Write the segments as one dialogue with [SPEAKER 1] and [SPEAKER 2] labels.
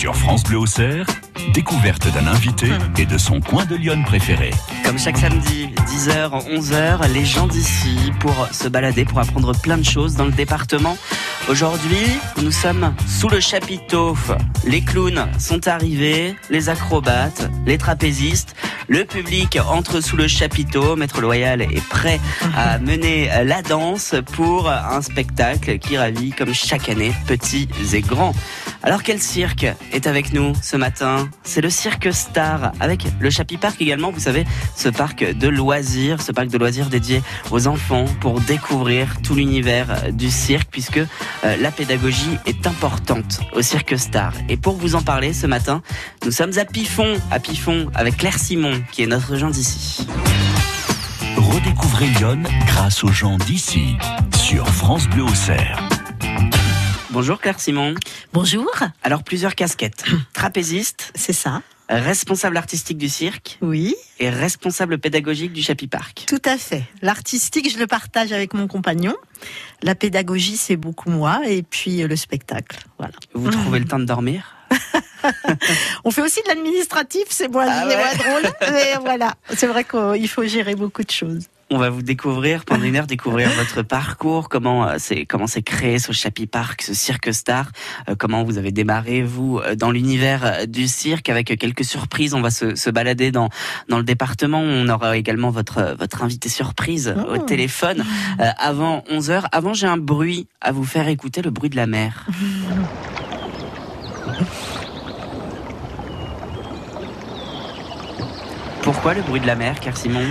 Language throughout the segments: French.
[SPEAKER 1] Sur France Bleu Auxerre, découverte d'un invité et de son coin de Lyon préféré.
[SPEAKER 2] Comme chaque samedi, 10h, 11h, les gens d'ici pour se balader, pour apprendre plein de choses dans le département. Aujourd'hui, nous sommes sous le chapiteau. Les clowns sont arrivés, les acrobates, les trapézistes. Le public entre sous le chapiteau. Maître Loyal est prêt à mener la danse pour un spectacle qui ravit comme chaque année petits et grands. Alors quel cirque est avec nous ce matin C'est le cirque Star avec le Chapi Park également. Vous savez, ce parc de loisirs, ce parc de loisirs dédié aux enfants pour découvrir tout l'univers du cirque puisque euh, la pédagogie est importante au cirque Star. Et pour vous en parler ce matin, nous sommes à Pifon, à Pifon avec Claire Simon qui est notre gens d'ici.
[SPEAKER 1] Redécouvrez Lyon grâce aux gens d'ici sur France Bleu Auxerre.
[SPEAKER 2] Bonjour Claire Simon.
[SPEAKER 3] Bonjour.
[SPEAKER 2] Alors plusieurs casquettes. Trapéziste.
[SPEAKER 3] C'est ça.
[SPEAKER 2] Responsable artistique du cirque.
[SPEAKER 3] Oui.
[SPEAKER 2] Et responsable pédagogique du Chapi Park.
[SPEAKER 3] Tout à fait. L'artistique, je le partage avec mon compagnon. La pédagogie, c'est beaucoup moi. Et puis euh, le spectacle. Voilà.
[SPEAKER 2] Vous trouvez le temps de dormir?
[SPEAKER 3] On fait aussi de l'administratif, c'est moins,
[SPEAKER 2] Ah ouais.
[SPEAKER 3] moins drôle. Mais voilà. C'est vrai qu'il faut gérer beaucoup de choses.
[SPEAKER 2] On va vous découvrir pendant une heure, découvrir votre parcours, comment euh, c'est comment c'est créé ce Chapi Park, ce cirque star, euh, comment vous avez démarré vous euh, dans l'univers du cirque avec quelques surprises. On va se, se balader dans dans le département. On aura également votre votre invité surprise au
[SPEAKER 3] Oh.
[SPEAKER 2] téléphone euh, avant 11 heures. Avant, j'ai un bruit à vous faire écouter, le bruit de la mer. Pourquoi le bruit de la mer, car Simon?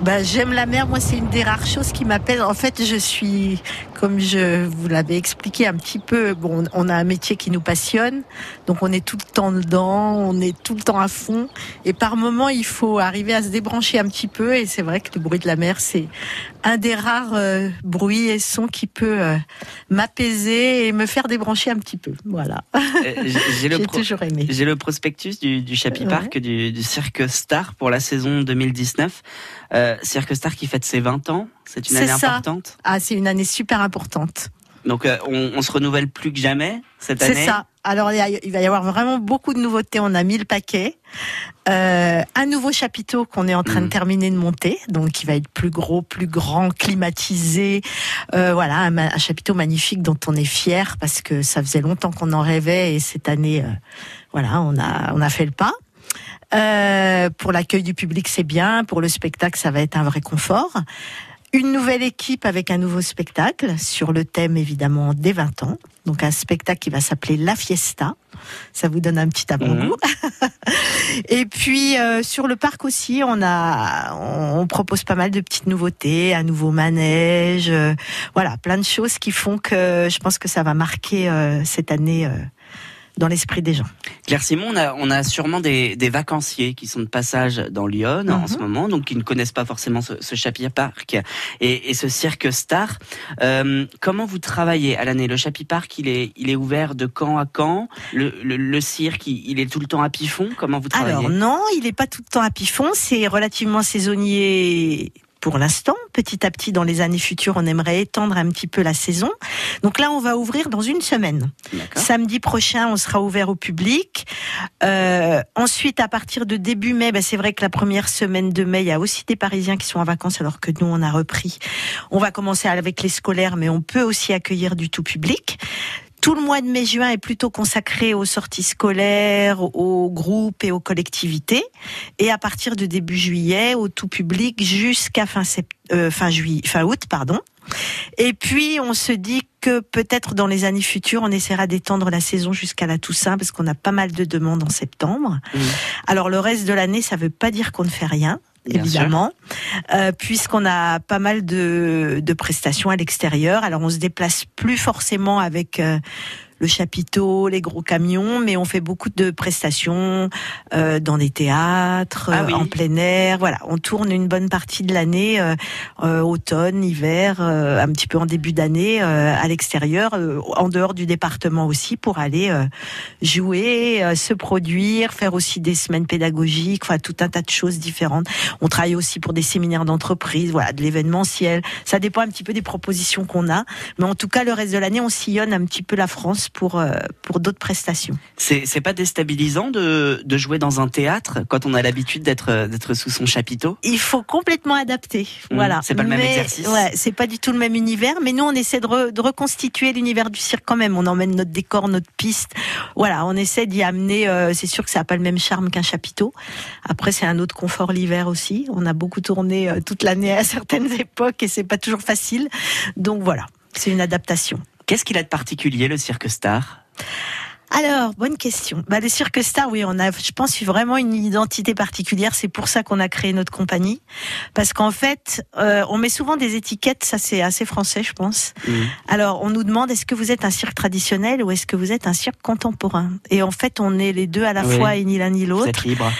[SPEAKER 3] Bah, j'aime la mer. Moi, c'est une des rares choses qui m'appelle. En fait, je suis, comme je vous l'avais expliqué un petit peu, bon, on a un métier qui nous passionne. Donc, on est tout le temps dedans. On est tout le temps à fond. Et par moments, il faut arriver à se débrancher un petit peu. Et c'est vrai que le bruit de la mer, c'est un des rares euh, bruits et sons qui peut euh, m'apaiser et me faire débrancher un petit peu. Voilà.
[SPEAKER 2] Euh, j'ai-
[SPEAKER 3] toujours aimé.
[SPEAKER 2] J'ai le prospectus du, du Chapi
[SPEAKER 3] Ouais.
[SPEAKER 2] Park du, du Cirque Star pour la saison 2019. Euh, Cirque Star qui fête ses 20 ans. C'est une année
[SPEAKER 3] ça.
[SPEAKER 2] importante.
[SPEAKER 3] Ah, c'est une année super importante.
[SPEAKER 2] Donc euh, on, on se renouvelle plus que jamais cette année.
[SPEAKER 3] C'est ça. Alors, il va y avoir vraiment beaucoup de nouveautés. On a mis le paquet. Euh, un nouveau chapiteau qu'on est en train de terminer de monter, donc qui va être plus gros, plus grand, climatisé. Euh, voilà, un, chapiteau magnifique dont on est fier parce que ça faisait longtemps qu'on en rêvait et cette année, voilà, on a on a fait le pas. Euh, pour l'accueil du public, c'est bien. Pour le spectacle, ça va être un vrai confort. Une nouvelle équipe avec un nouveau spectacle sur le thème évidemment des 20 ans. Donc un spectacle qui va s'appeler La Fiesta. Ça vous donne un petit avant-goût. Et puis euh, sur le parc aussi, on a, on, on propose pas mal de petites nouveautés, un nouveau manège, euh, voilà, plein de choses qui font que je pense que ça va marquer euh, cette année euh, dans l'esprit des gens.
[SPEAKER 2] Claire Simon, on a, on a sûrement des, des vacanciers qui sont de passage dans Lyon en
[SPEAKER 3] Mhm.
[SPEAKER 2] ce moment, donc qui ne connaissent pas forcément ce, ce Chapi Park et, et ce Cirque Star. Euh, comment vous travaillez à l'année? Le Chapi Park, il est, il est ouvert de quand à quand? Le, le, le cirque, il, il est tout le temps à Pifon Comment vous travaillez?
[SPEAKER 3] Alors non, il n'est pas tout le temps à Pifon, c'est relativement saisonnier pour l'instant. Petit à petit, dans les années futures, on aimerait étendre un petit peu la saison. Donc là, on va ouvrir dans une semaine. Samedi prochain, on sera ouvert au public. Euh, ensuite, à partir de début mai, ben, c'est vrai que la première semaine de mai, il y a aussi des Parisiens qui sont en vacances alors que nous, on a repris. On va commencer avec les scolaires, mais on peut aussi accueillir du tout public. Tout le mois de mai-juin est plutôt consacré aux sorties scolaires, aux groupes et aux collectivités. Et à partir de début juillet, au tout public jusqu'à fin, sept- euh, fin, juillet, fin août. pardon. Et puis, on se dit que peut-être dans les années futures, on essaiera d'étendre la saison jusqu'à la Toussaint, parce qu'on a pas mal de demandes en septembre.
[SPEAKER 2] Mhm.
[SPEAKER 3] Alors, le reste de l'année, ça veut pas dire qu'on ne fait rien. Évidemment, euh, puisqu'on a pas mal de, de prestations à l'extérieur. Alors on se déplace plus forcément avec euh, le chapiteau, les gros camions, mais on fait beaucoup de prestations euh, dans des théâtres,
[SPEAKER 2] Ah
[SPEAKER 3] euh,
[SPEAKER 2] oui.
[SPEAKER 3] en plein air. Voilà, on tourne une bonne partie de l'année, euh, euh, automne, hiver, euh, un petit peu en début d'année, euh, à l'extérieur, euh, en dehors du département aussi, pour aller euh, jouer, euh, se produire, faire aussi des semaines pédagogiques, enfin tout un tas de choses différentes. On travaille aussi pour des séminaires d'entreprise, voilà, de l'événementiel. Ça dépend un petit peu des propositions qu'on a, mais en tout cas le reste de l'année, on sillonne un petit peu la France pour pour d'autres prestations.
[SPEAKER 2] C'est pas déstabilisant de de jouer dans un théâtre quand on a l'habitude d'être sous son chapiteau?
[SPEAKER 3] Il faut complètement adapter. Mmh, voilà.
[SPEAKER 2] C'est pas le même exercice.
[SPEAKER 3] Ouais, c'est pas du tout le même univers, mais nous on essaie de, de reconstituer l'univers du cirque quand même. On emmène notre décor, notre piste. Voilà, on essaie d'y amener. c'est sûr que ça n'a pas le même charme qu'un chapiteau. Après, c'est un autre confort l'hiver aussi. On a beaucoup tourné toute l'année à certaines époques et c'est pas toujours facile. Donc voilà, c'est une adaptation.
[SPEAKER 2] Qu'est-ce qu'il a de particulier le cirque star?
[SPEAKER 3] Alors, bonne question. Bah, les cirques stars, oui, on a, je pense, vraiment une identité particulière. C'est pour ça qu'on a créé notre compagnie, parce qu'en fait, euh, on met souvent des étiquettes. Ça, c'est assez français, je pense. Mmh. Alors, on nous demande est-ce que vous êtes un cirque traditionnel ou est-ce que vous êtes un cirque contemporain? Et en fait, on est les deux à la fois et ni l'un ni l'autre.
[SPEAKER 2] Libre.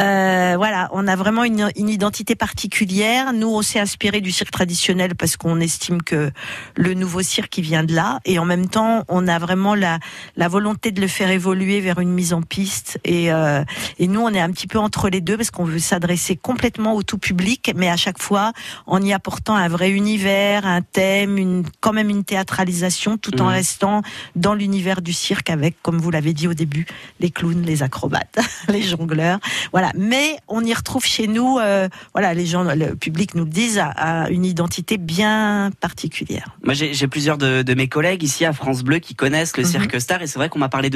[SPEAKER 3] euh, voilà, on a vraiment une, une identité particulière. Nous, on s'est inspiré du cirque traditionnel parce qu'on estime que le nouveau cirque il vient de là, et en même temps, on a vraiment la la volonté de le faire évoluer vers une mise en piste. Et, euh, et nous, on est un petit peu entre les deux parce qu'on veut s'adresser complètement au tout public, mais à chaque fois en y apportant un vrai univers, un thème, une, quand même une théâtralisation, tout en mmh. restant dans l'univers du cirque avec, comme vous l'avez dit au début, les clowns, les acrobates, les jongleurs. Voilà. Mais on y retrouve chez nous, euh, voilà, les gens, le public nous le disent, à, une identité bien particulière.
[SPEAKER 2] Moi, j'ai plusieurs de, de, mes collègues ici à France Bleu qui connaissent le mmh. Cirque Star et c'est vrai qu'on m'a parlé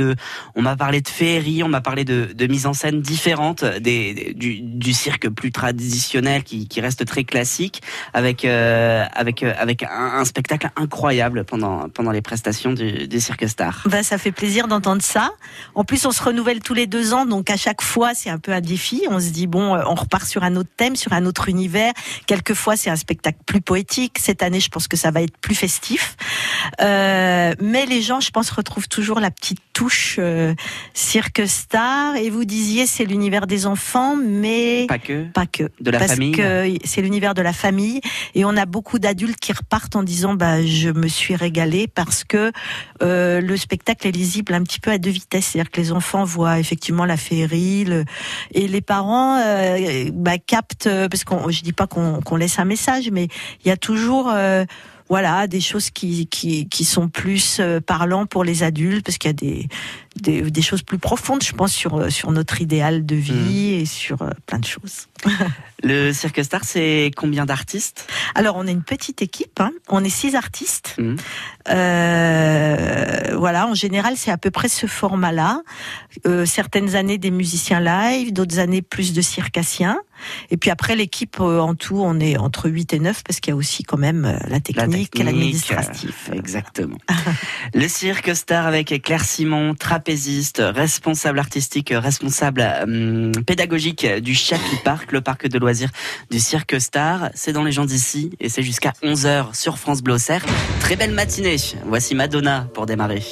[SPEAKER 2] on m'a parlé de féerie, on m'a parlé de, mise en scène différente du, cirque plus traditionnel qui, reste très classique, avec euh, avec euh, un, spectacle incroyable pendant pendant les prestations du, cirque Star.
[SPEAKER 3] Ben, ça fait plaisir d'entendre ça. En plus, on se renouvelle tous les deux ans, donc à chaque fois, c'est un peu un défi. On se dit bon, euh, on repart sur un autre thème, sur un autre univers. Quelquefois, c'est un spectacle plus poétique. Cette année, je pense que ça va être plus festif. Mais les gens, je pense, retrouvent toujours la petite touche euh, cirque star. Et vous disiez c'est l'univers des enfants, mais
[SPEAKER 2] pas que,
[SPEAKER 3] pas que,
[SPEAKER 2] de la
[SPEAKER 3] parce
[SPEAKER 2] famille.
[SPEAKER 3] que c'est l'univers de la famille. Et on a beaucoup d'adultes qui repartent en disant bah je me suis régalé parce que euh, le spectacle est lisible un petit peu à deux vitesses. C'est-à-dire que les enfants voient effectivement la féerie, et les parents euh, bah, captent parce qu'on je dis pas qu'on laisse un message, mais il y a toujours euh, voilà, des choses qui, qui, qui sont plus euh, parlants pour les adultes, parce qu'il y a des, des, des, choses plus profondes, je pense, sur, sur notre idéal de vie mmh. et sur euh, plein de choses.
[SPEAKER 2] Le Cirque Star, c'est combien d'artistes?
[SPEAKER 3] Alors, on est une petite équipe. Hein. On est six artistes. Mmh. Euh, voilà, en général, c'est à peu près ce format-là. Euh, certaines années des musiciens live, d'autres années plus de circassiens. Et puis après, l'équipe euh, en tout, on est entre 8 et 9 parce qu'il y a aussi quand même euh, la technique, et l'administratif.
[SPEAKER 2] Exactement. le Cirque Star avec Claire Simon, trapéziste, responsable artistique, responsable pédagogique du Chapi Park, le parc de du Cirque Star. C'est dans les gens d'ici et c'est jusqu'à 11h sur France Bleu Très belle matinée. Voici Madonna pour démarrer.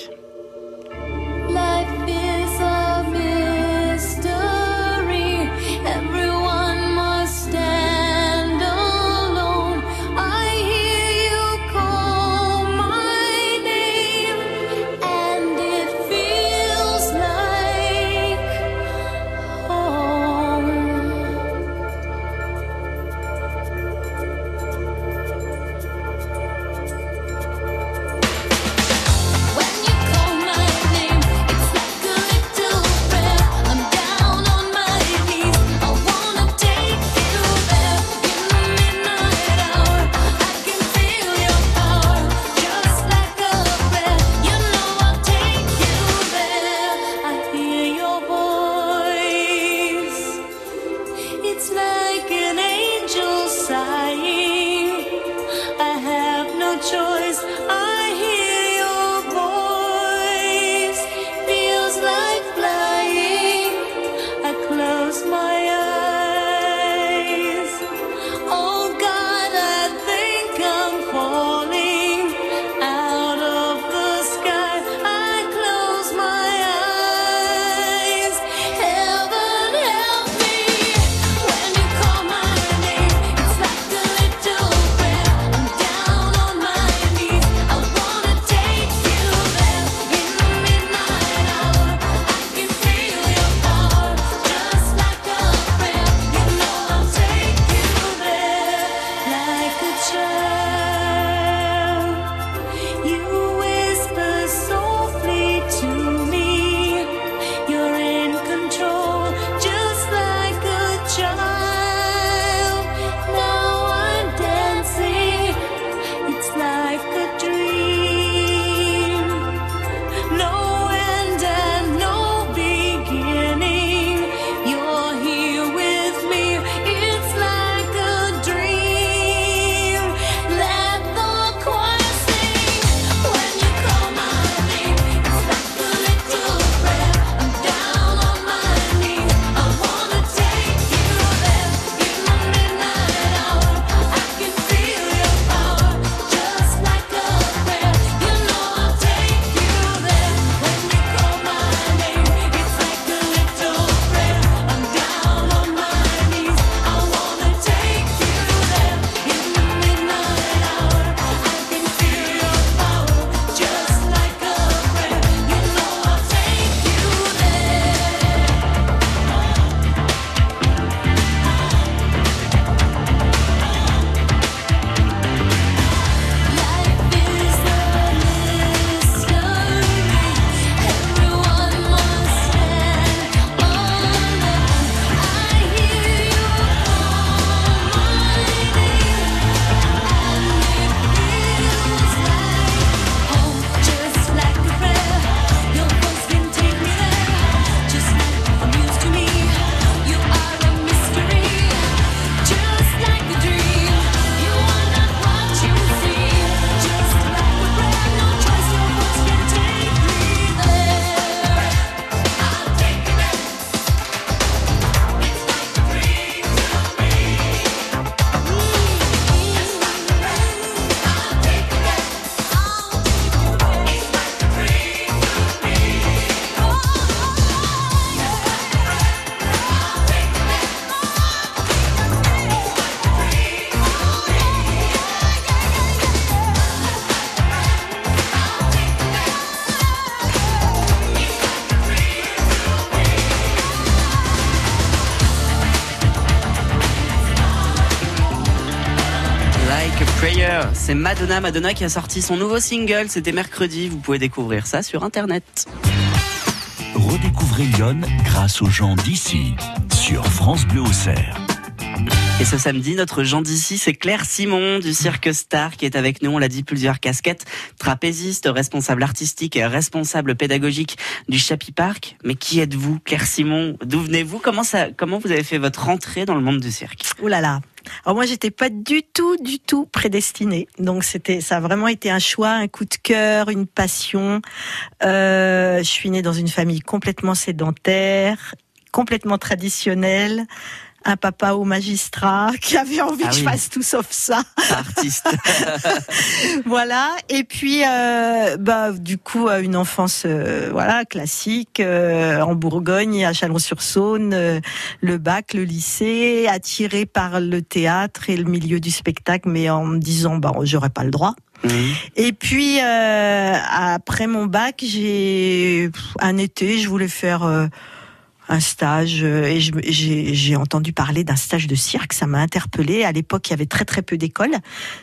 [SPEAKER 2] C'est Madonna, Madonna qui a sorti son nouveau single. C'était mercredi. Vous pouvez découvrir ça sur internet.
[SPEAKER 1] Redécouvrez Lyon grâce aux gens d'ici sur France Bleu Auxerre.
[SPEAKER 2] Et ce samedi, notre Jean d'ici, c'est Claire Simon du Cirque Star qui est avec nous. On l'a dit, plusieurs casquettes. Trapéziste, responsable artistique et responsable pédagogique du Chapi Park. Mais qui êtes-vous, Claire Simon? D'où venez-vous? Comment, vous avez fait votre rentrée dans le monde du cirque?
[SPEAKER 3] Ouh là là alors moi, j'étais pas du tout, du tout prédestinée. Donc c'était, ça a vraiment été un choix, un coup de cœur, une passion. Euh, je suis née dans une famille complètement sédentaire, complètement traditionnelle un papa au magistrat qui avait envie
[SPEAKER 2] Ah
[SPEAKER 3] que je fasse tout sauf ça.
[SPEAKER 2] Artiste.
[SPEAKER 3] voilà. Et puis, euh, bah, du coup, euh, une enfance, euh, voilà, classique euh, en Bourgogne, à Chalon-sur-Saône, euh, le bac, le lycée, attiré par le théâtre et le milieu du spectacle, mais en me disant, bah, j'aurais pas le droit.
[SPEAKER 2] Mhm.
[SPEAKER 3] Et puis euh, après mon bac, j'ai un été, je voulais faire euh, un stage euh, et j'ai entendu parler d'un stage de cirque. Ça m'a interpellée. À l'époque, il y avait très très peu d'écoles.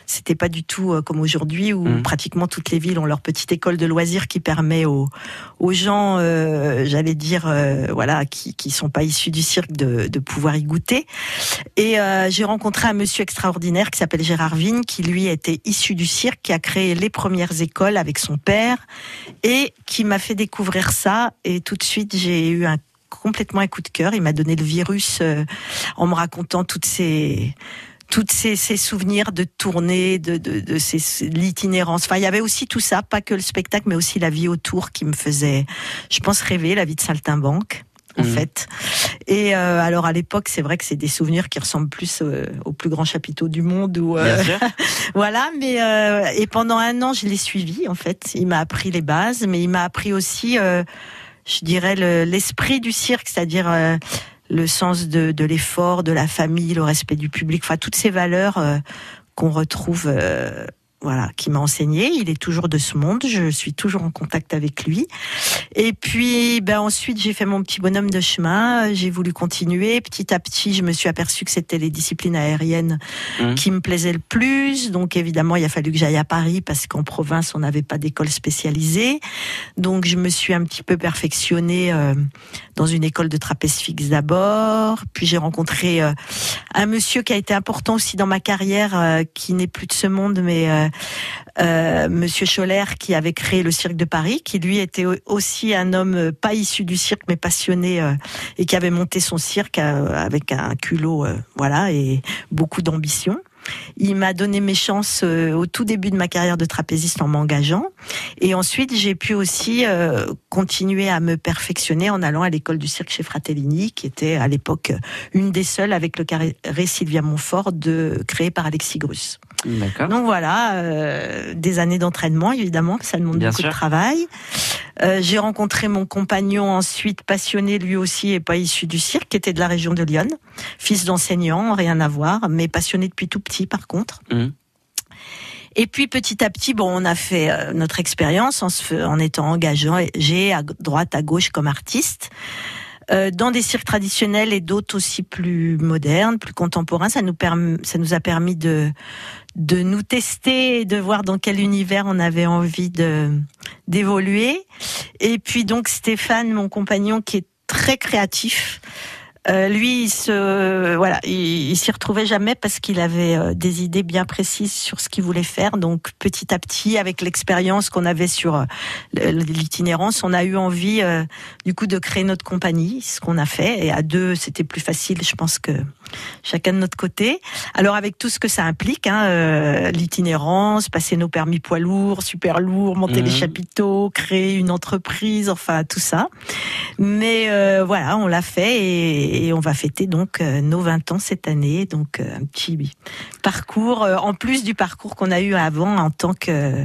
[SPEAKER 3] C'était pas du tout euh, comme aujourd'hui où
[SPEAKER 2] Mhm.
[SPEAKER 3] pratiquement toutes les villes ont leur petite école de loisirs qui permet aux aux gens, euh, j'allais dire, euh, voilà, qui qui sont pas issus du cirque de de pouvoir y goûter. Et euh, j'ai rencontré un monsieur extraordinaire qui s'appelle Gérard Vigne, qui lui était issu du cirque, qui a créé les premières écoles avec son père et qui m'a fait découvrir ça. Et tout de suite, j'ai eu un complètement un coup de cœur. Il m'a donné le virus euh, en me racontant toutes ces toutes ces, ces souvenirs de tournée, de, de, de ces, ces- l'itinérance. Enfin, il y avait aussi tout ça, pas que le spectacle, mais aussi la vie autour qui me faisait, je pense, rêver, la vie de saltimbanque, en
[SPEAKER 2] Mhm.
[SPEAKER 3] fait. Et euh, alors à l'époque, c'est vrai que c'est des souvenirs qui ressemblent plus euh, aux plus grands chapiteaux du monde. Euh, voilà, mais et pendant un an, je l'ai suivi en fait. Il m'a appris les bases, mais il m'a appris aussi, je dirais, le- l'esprit du cirque, c'est-à-dire euh, le sens de, de l'effort, de la famille, le respect du public, enfin toutes ces valeurs euh, qu'on retrouve. Voilà, qui m'a enseigné. Il est toujours de ce monde. Je suis toujours en contact avec lui. Et puis, ben ensuite, j'ai fait mon petit bonhomme de chemin. J'ai voulu continuer. Petit à petit, je me suis aperçu que c'était les disciplines aériennes
[SPEAKER 2] Mhm.
[SPEAKER 3] qui me plaisaient le plus. Donc, évidemment, il a fallu que j'aille à Paris parce qu'en province, on n'avait pas d'école spécialisée. Donc, je me suis un petit peu perfectionnée euh, dans une école de trapèze fixe d'abord. Puis, j'ai rencontré euh, un monsieur qui a été important aussi dans ma carrière, euh, qui n'est plus de ce monde, mais euh, euh, Monsieur Scholler, qui avait créé le cirque de Paris, qui lui était au- aussi un homme euh, pas issu du cirque, mais passionné et qui avait monté son cirque avec un culot, voilà, et beaucoup d'ambition. Il m'a donné mes chances au tout début de ma carrière de trapéziste en m'engageant. Et ensuite, j'ai pu aussi continuer à me perfectionner en allant à l'école du cirque chez Fratellini, qui était à l'époque une des seules avec le carré Sylvia Montfort de créé par Alexis Grus. Donc voilà, euh, des années d'entraînement évidemment, ça demande
[SPEAKER 2] Bien
[SPEAKER 3] beaucoup
[SPEAKER 2] sûr.
[SPEAKER 3] de travail. Euh, j'ai rencontré mon compagnon ensuite, passionné lui aussi et pas issu du cirque, qui était de la région de Lyon, fils d'enseignant, rien à voir, mais passionné depuis tout petit par contre.
[SPEAKER 2] Mhm.
[SPEAKER 3] Et puis petit à petit, bon, on a fait euh, notre expérience en, se en étant engagé à droite, à gauche comme artiste. Euh, dans des cirques traditionnels et d'autres aussi plus modernes, plus contemporains, ça nous, perm- ça nous a permis de, de nous tester et de voir dans quel univers on avait envie de d'évoluer. Et puis donc Stéphane, mon compagnon, qui est très créatif, euh, lui, il se, voilà, il, s'y retrouvait jamais parce qu'il avait euh, des idées bien précises sur ce qu'il voulait faire. Donc, petit à petit, avec l'expérience qu'on avait sur euh, l'itinérance, on a eu envie, euh, du coup, de créer notre compagnie, ce qu'on a fait. Et à deux, c'était plus facile, je pense que chacun de notre côté. Alors, avec tout ce que ça implique, hein, euh, l'itinérance, passer nos permis poids lourds, super lourds, monter les
[SPEAKER 2] Mhm.
[SPEAKER 3] chapiteaux, créer une entreprise, enfin tout ça. Mais euh, voilà, on l'a fait et, et on va fêter donc euh, nos 20 ans cette année. Donc un petit parcours, en plus du parcours qu'on a eu avant en tant que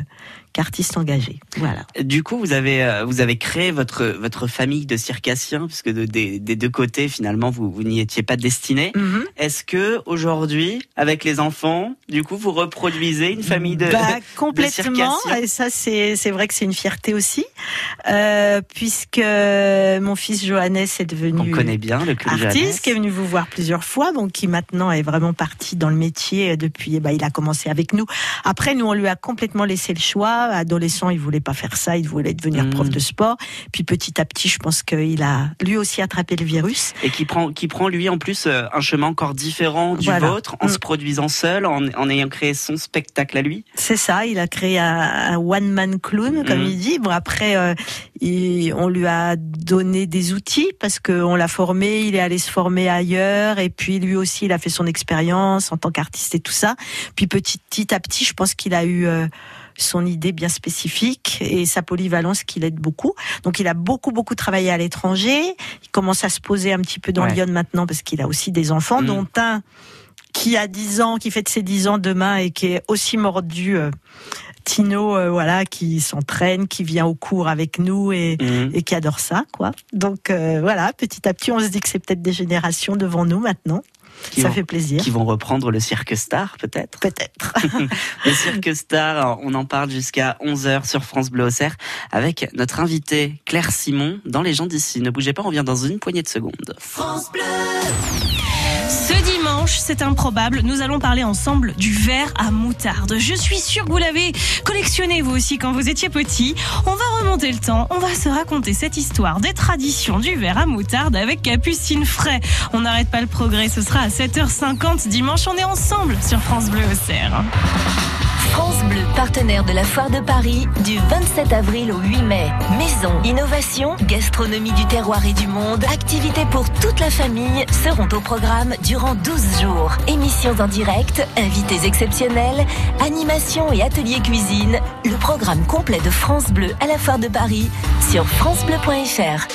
[SPEAKER 3] qu'artiste engagé. Voilà.
[SPEAKER 2] Du coup, vous avez euh, vous avez créé votre votre famille de circassiens, puisque de, des, des deux côtés finalement vous vous n'y étiez pas destiné.
[SPEAKER 3] Mhm.
[SPEAKER 2] Est-ce que aujourd'hui, avec les enfants, du coup, vous reproduisez une famille de,
[SPEAKER 3] Bah, complètement. Et ça, c'est c'est vrai que c'est une fierté aussi, euh, puisque mon fils Johannes est devenu
[SPEAKER 2] On connaît bien le club
[SPEAKER 3] artiste,
[SPEAKER 2] Johannes.
[SPEAKER 3] qui est venu vous voir plusieurs fois, donc qui maintenant est vraiment parti dans le métier depuis. eh ben, il a commencé avec nous. Après, nous, on lui a complètement laissé le choix. Adolescent, il voulait pas faire ça, il voulait devenir prof de sport. Puis petit à petit, je pense qu'il a lui aussi attrapé le virus.
[SPEAKER 2] et qui prend qui prend lui en plus euh, un chemin encore différent du
[SPEAKER 3] Voilà.
[SPEAKER 2] vôtre, en
[SPEAKER 3] Mm.
[SPEAKER 2] se produisant seul, en, en ayant créé son spectacle à lui.
[SPEAKER 3] C'est ça, il a créé un, un one-man clown, comme
[SPEAKER 2] Mhm.
[SPEAKER 3] il dit. Bon, après, euh, il- on lui a donné des outils parce qu'on l'a formé, il est allé se former ailleurs, et puis lui aussi, il a fait son expérience en tant qu'artiste et tout ça. Puis petit, petit à petit, je pense qu'il a eu euh, son idée bien spécifique et sa polyvalence qui l'aide beaucoup. Donc il a beaucoup, beaucoup travaillé à l'étranger. Il commence à se poser un petit peu dans
[SPEAKER 2] Ouais.
[SPEAKER 3] Lyon maintenant parce qu'il a aussi des enfants,
[SPEAKER 2] Mhm.
[SPEAKER 3] dont un qui a 10 ans, qui fête ses 10 ans demain et qui est aussi mordu. euh, Tino, euh, voilà, qui s'entraîne, qui vient au cours avec nous et, et qui adore ça, quoi. Donc euh, voilà, petit à petit, on se dit que c'est peut-être des générations devant nous maintenant.
[SPEAKER 2] Qui
[SPEAKER 3] ça
[SPEAKER 2] vont-
[SPEAKER 3] fait plaisir.
[SPEAKER 2] Qui vont reprendre le cirque star, peut-être.
[SPEAKER 3] Peut-être.
[SPEAKER 2] Le cirque star, on en parle jusqu'à 11h sur France Bleu Auxerre avec notre invitée Claire Simon dans Les gens d'ici. Ne bougez pas, on revient dans une poignée de secondes.
[SPEAKER 4] Ce dimanche, c'est improbable, nous allons parler ensemble du verre à moutarde. Je suis sûre que vous l'avez collectionné vous aussi quand vous étiez petit. On va remonter le temps, on va se raconter cette histoire des traditions du verre à moutarde avec Capucine Fray. On n'arrête pas le progrès, ce sera à 7h50 dimanche, on est ensemble sur France Bleu Auxerre.
[SPEAKER 5] France Bleu, partenaire de la Foire de Paris, du 27 avril au 8 mai. Maison, innovation, gastronomie du terroir et du monde, activités pour toute la famille seront au programme durant 12 jours. Émissions en direct, invités exceptionnels, animation et ateliers cuisine. Le programme complet de France Bleu à la Foire de Paris sur francebleu.fr.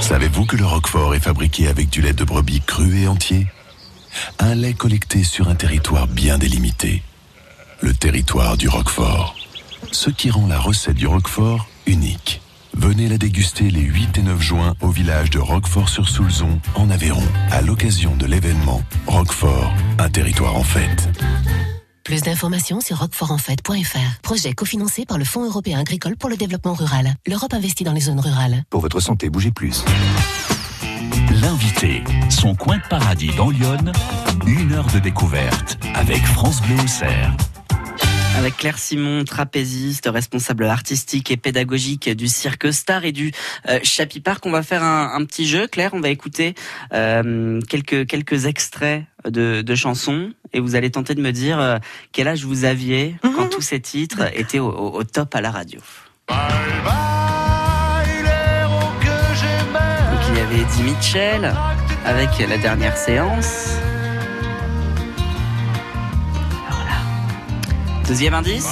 [SPEAKER 6] Savez-vous que le Roquefort est fabriqué avec du lait de brebis cru et entier? Un lait collecté sur un territoire bien délimité. Le territoire du Roquefort. Ce qui rend la recette du Roquefort unique. Venez la déguster les 8 et 9 juin au village de Roquefort-sur-Soulzon, en Aveyron, à l'occasion de l'événement Roquefort, un territoire en fête.
[SPEAKER 7] Plus d'informations sur roquefortenfête.fr. Projet cofinancé par le Fonds européen agricole pour le développement rural. L'Europe investit dans les zones rurales.
[SPEAKER 1] Pour votre santé, bougez plus. L'invité, son coin de paradis dans Lyon, une heure de découverte avec France Bleu Auxerre.
[SPEAKER 2] Avec Claire Simon, trapéziste, responsable artistique et pédagogique du Cirque Star et du euh, Chapi Park, on va faire un, un petit jeu. Claire, on va écouter euh, quelques quelques extraits de, de chansons et vous allez tenter de me dire euh, quel âge vous aviez quand
[SPEAKER 3] Mhm.
[SPEAKER 2] tous ces titres étaient au, au- au top à la radio. Donc il avait Eddie Mitchell avec la dernière séance. Deuxième indice.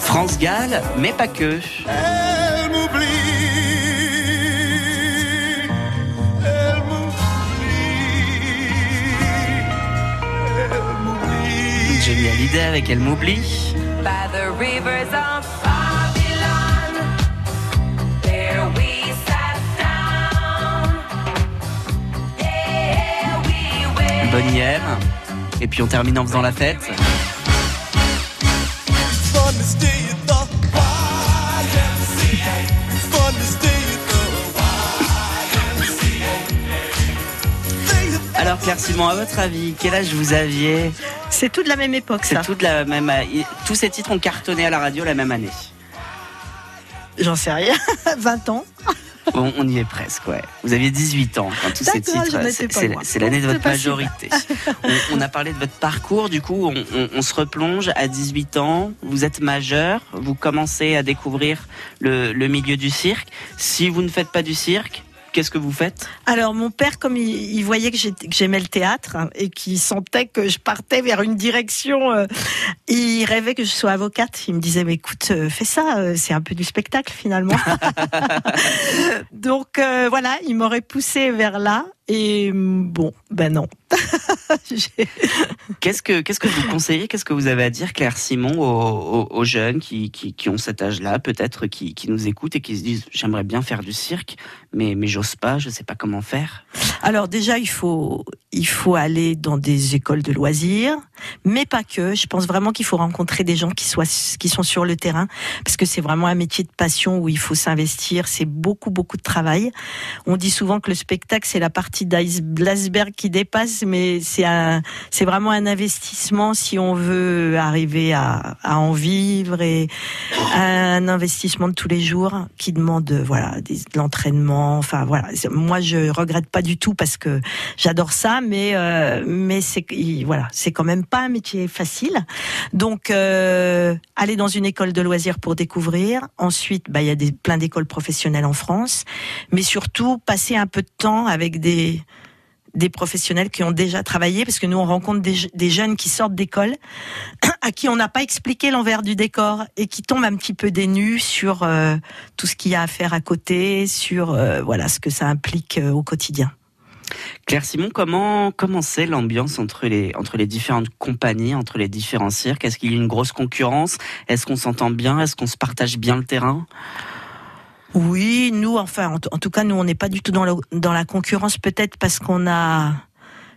[SPEAKER 2] France Gall, mais pas que.
[SPEAKER 8] Down. There we went.
[SPEAKER 2] Bonnie M. Et puis on termine en faisant la fête. Alors Claire Simon, à votre avis, quel âge vous aviez?
[SPEAKER 3] C'est tout de la même époque,
[SPEAKER 2] C'est
[SPEAKER 3] ça.
[SPEAKER 2] tout de la même. Tous ces titres ont cartonné à la radio la même année.
[SPEAKER 3] J'en sais rien. 20 ans.
[SPEAKER 2] Bon, on y est presque, ouais. Vous aviez 18 ans quand tous ces titres.
[SPEAKER 3] étais
[SPEAKER 2] C'est l'année de votre majorité. on, on a parlé de votre parcours, du coup, on, on- on se replonge à 18 ans. Vous êtes majeur, vous commencez à découvrir le, le milieu du cirque. Si vous ne faites pas du cirque, Qu'est-ce que vous faites?
[SPEAKER 3] Alors mon père, comme il, il voyait que j'ai- que j'aimais le théâtre hein, et qu'il sentait que je partais vers une direction, euh, il rêvait que je sois avocate. Il me disait mais écoute, euh, fais ça, euh, c'est un peu du spectacle finalement. Donc voilà, il m'aurait poussé vers là et bon, ben non.
[SPEAKER 2] Qu'est-ce que qu'est-ce que vous conseillez Qu'est-ce que vous avez à dire, Claire Simon, aux jeunes qui, qui, qui ont cet âge-là, peut-être qui, qui nous écoutent et qui se disent j'aimerais bien faire du cirque, mais mais j'ose pas, je sais pas comment faire.
[SPEAKER 3] Alors déjà, il faut il faut aller dans des écoles de loisirs, mais pas que. Je pense vraiment qu'il faut rencontrer des gens qui soient qui sont sur le terrain, parce que c'est vraiment un métier de passion où il faut s'investir. C'est beaucoup beaucoup de travail. On dit souvent que le spectacle c'est la partie d'ice- de l'iceberg qui dépasse, mais c'est c'est vraiment un investissement si on veut arriver à, en vivre et un investissement de tous les jours qui demande voilà de l'entraînement. Enfin voilà, moi je regrette pas du tout parce que j'adore ça, mais euh, mais c'est il- voilà c'est quand même pas un métier facile. Donc euh, aller dans une école de loisirs pour découvrir. Ensuite, bah il y a des plein d'écoles professionnelles en France, mais surtout passer un peu de temps avec des des professionnels qui ont déjà travaillé, parce que nous on rencontre des, je- des jeunes qui sortent d'école, à qui on n'a pas expliqué l'envers du décor et qui tombent un petit peu dénus sur euh, tout ce qu'il y a à faire à côté, sur euh, voilà ce que ça implique euh, au quotidien.
[SPEAKER 2] Claire Simon, comment comment c'est l'ambiance entre les entre les différentes compagnies, entre les différents cirques? Est-ce qu'il y a une grosse concurrence? Est-ce qu'on s'entend bien? Est-ce qu'on se partage bien le terrain?
[SPEAKER 3] Oui, nous, enfin, en, tout cas, nous, on n'est pas du tout dans, le- dans la concurrence, peut-être parce qu'on a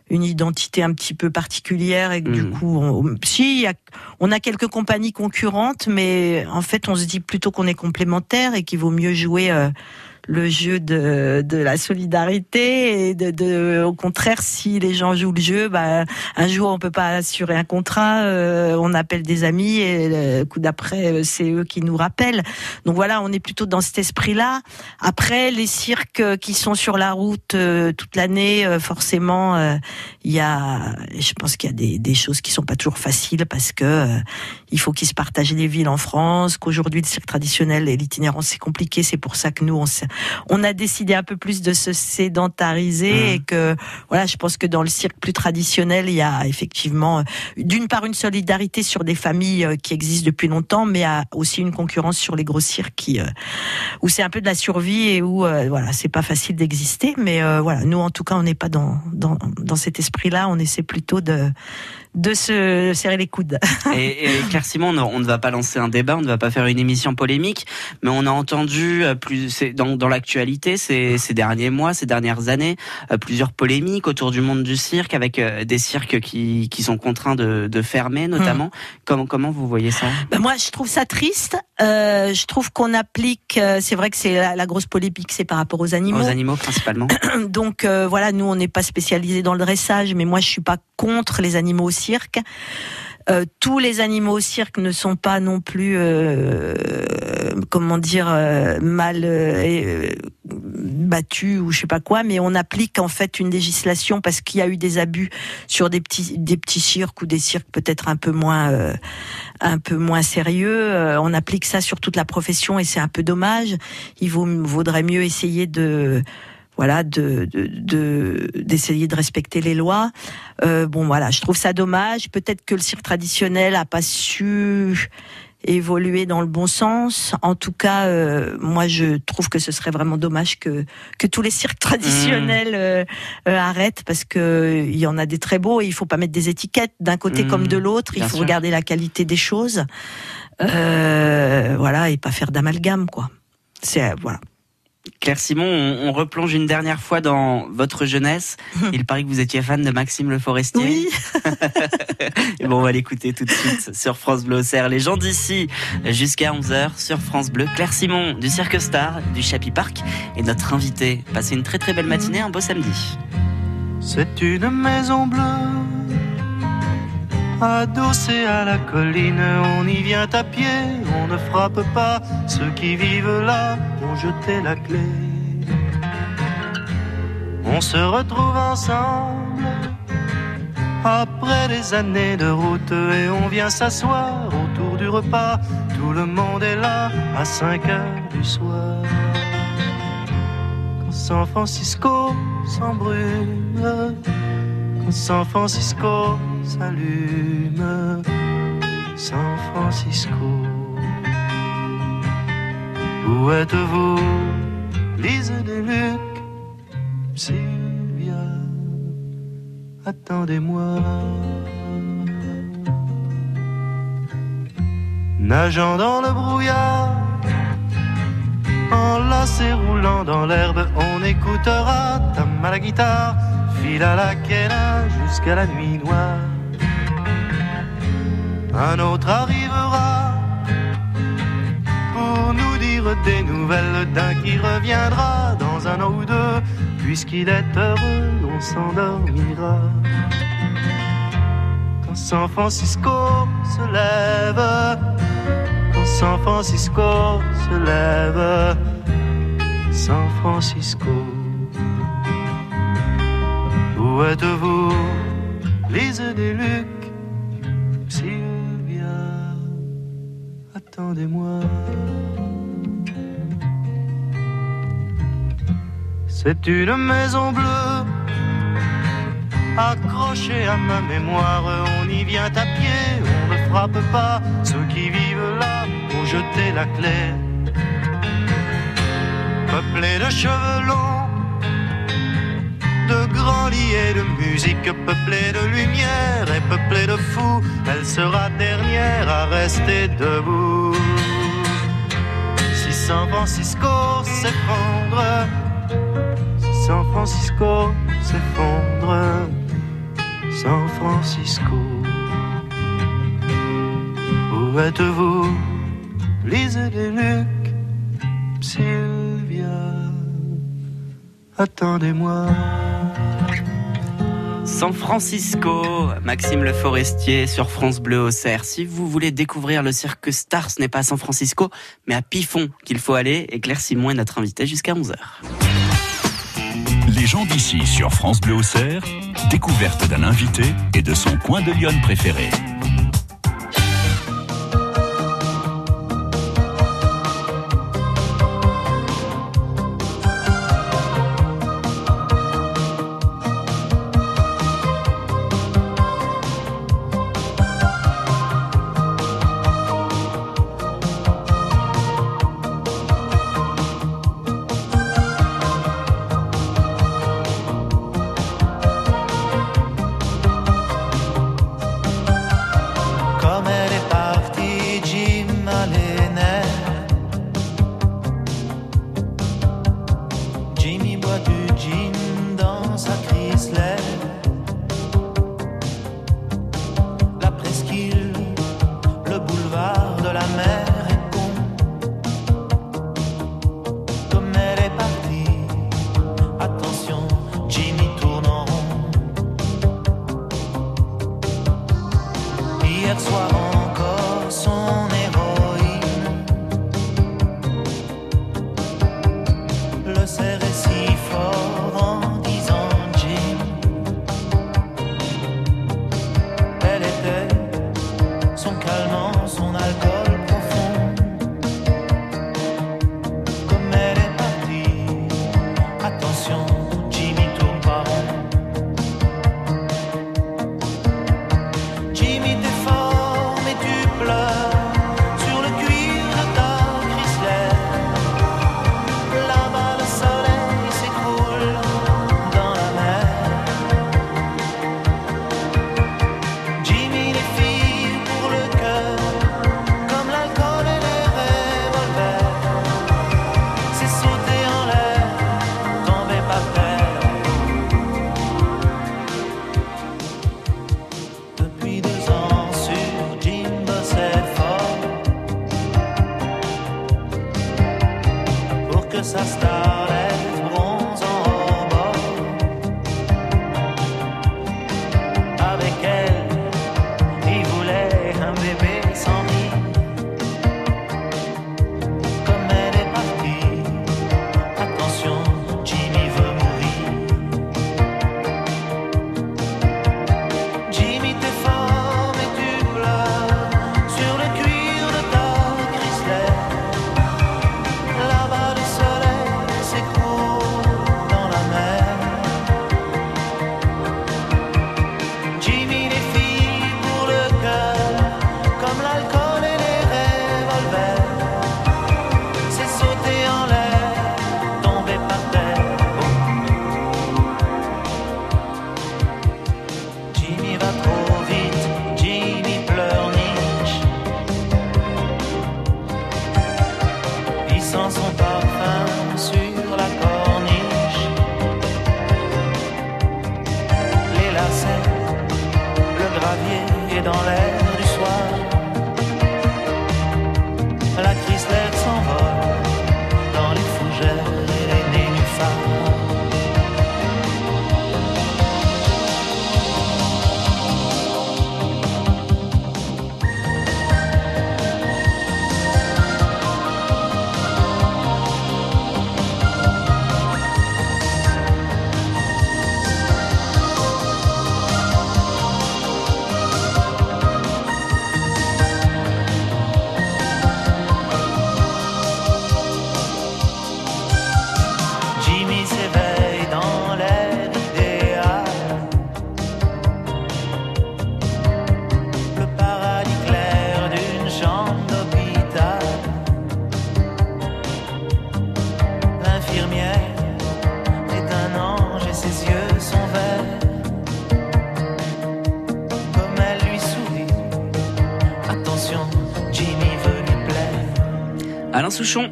[SPEAKER 3] une identité un petit peu particulière et que du
[SPEAKER 2] Mhm.
[SPEAKER 3] coup, on, si, a- on a quelques compagnies concurrentes, mais en fait, on se dit plutôt qu'on est complémentaires et qu'il vaut mieux jouer euh, le jeu de, de la solidarité et de, de, au contraire, si les gens jouent le jeu, bah, un jour on peut pas assurer un contrat, euh, on appelle des amis et le coup d'après, euh, c'est eux qui nous rappellent. Donc voilà, on est plutôt dans cet esprit-là. Après, les cirques qui sont sur la route euh, toute l'année, euh, forcément, il y a, je pense qu'il y a des, des choses qui sont pas toujours faciles parce que il faut qu'ils se partagent les villes en France. Qu'aujourd'hui le cirque traditionnel et l'itinérance c'est compliqué. C'est pour ça que nous on, on a décidé un peu plus de se sédentariser
[SPEAKER 2] Mhm.
[SPEAKER 3] et que voilà, je pense que dans le cirque plus traditionnel, il y a effectivement d'une part une solidarité sur des familles euh, qui existent depuis longtemps, mais il y a aussi une concurrence sur les gros cirques qui euh, où c'est un peu de la survie et où euh, voilà, c'est pas facile d'exister. Mais euh, voilà, nous en tout cas, on n'est pas dans, dans dans cet esprit-là. On essaie plutôt de de se serrer les coudes.
[SPEAKER 2] Et, et Claire Simon, on ne, va pas lancer un débat, on ne va pas faire une émission polémique, mais on a entendu euh, plus dans, dans l'actualité ces, ces derniers mois, ces dernières années, euh, plusieurs polémiques autour du monde du cirque, avec euh, des cirques qui, qui sont contraints de, de fermer, notamment. Comment comment vous voyez ça?
[SPEAKER 3] Ben moi, je trouve ça triste. Euh, je trouve qu'on applique. c'est vrai que c'est la, la grosse polémique, c'est par rapport aux animaux.
[SPEAKER 2] Aux animaux principalement.
[SPEAKER 3] Donc euh, voilà, nous on n'est pas spécialisé dans le dressage, mais moi je suis pas contre les animaux au Euh, tous les animaux au cirque ne sont pas non plus, euh, comment dire, euh, mal battus ou je sais pas quoi, mais on applique en fait une législation parce qu'il y a eu des abus sur des petits cirques ou des cirques peut-être un peu moins un peu moins sérieux. On applique ça sur toute la profession et c'est un peu dommage. Il vaudrait mieux essayer de voilà de de- de- d'essayer de, respecter les lois. Euh, bon voilà, je trouve ça dommage. Peut-être que le cirque traditionnel a pas su évoluer dans le bon sens. En tout cas, euh, moi je trouve que ce serait vraiment dommage que que tous les cirques traditionnels euh, euh, arrêtent parce que il y en a des très beaux et il faut pas mettre des étiquettes d'un côté
[SPEAKER 2] Mmh,
[SPEAKER 3] comme de l'autre. Il faut
[SPEAKER 2] sûr.
[SPEAKER 3] regarder la qualité des choses, Euh, voilà, et pas faire d'amalgame quoi. C'est euh, voilà.
[SPEAKER 2] Claire Simon, on, on replonge une dernière fois dans votre jeunesse. Il paraît que vous étiez fan de Maxime Le Forestier.
[SPEAKER 3] Oui.
[SPEAKER 2] Et bon, on va l'écouter tout de suite sur France Bleu Auxerre. Les gens d'ici, jusqu'à 11h sur France Bleu. Claire Simon du Cirque Star, du Chapi Park, est notre invitée. Passez une très très belle matinée, un beau samedi.
[SPEAKER 9] C'est une maison bleue, adossée à la colline. On y vient à pied, on ne frappe pas. Ceux qui vivent là ont jeté la clé. On se retrouve ensemble après des années de route et on vient s'asseoir autour du repas. Tout le monde est là à 5 heures du soir. Quand San Francisco s'embrume, San Francisco s'allume, San Francisco. Où êtes-vous, Lise des Lucs, Sylvia, attendez-moi. Nageant dans le brouillard, enlacé roulant dans l'herbe, on écoutera ta à la guitare, file à la quena jusqu'à la nuit noire. Un autre arrivera pour nous dire des nouvelles d'un qui reviendra dans un an ou deux, puisqu'il est heureux, on s'endormira. Quand San Francisco se lève, quand San Francisco se lève, San Francisco. Où êtes-vous, Lise des Lucs, Sylvia, attendez-moi. C'est une maison bleue accrochée à ma mémoire. On y vient à pied, on ne frappe pas ceux qui vivent là pour jeter la clé. Peuplée de cheveux de grands de musique, peuplée de lumière et peuplée de fous, elle sera dernière à rester debout. Si San Francisco s'effondre, si San Francisco s'effondre, San Francisco. Où êtes-vous, Lise des Lucs, Sylvia, attendez-moi.
[SPEAKER 2] San Francisco, Maxime Le Forestier sur France Bleu au Cerf. Si vous voulez découvrir le cirque Star, ce n'est pas à San Francisco, mais à Pifon qu'il faut aller. Et Claire Simon est notre invitée jusqu'à 11h.
[SPEAKER 1] Les gens d'ici sur France Bleu au Cerf, découverte d'un invité et de son coin de Lyon préféré.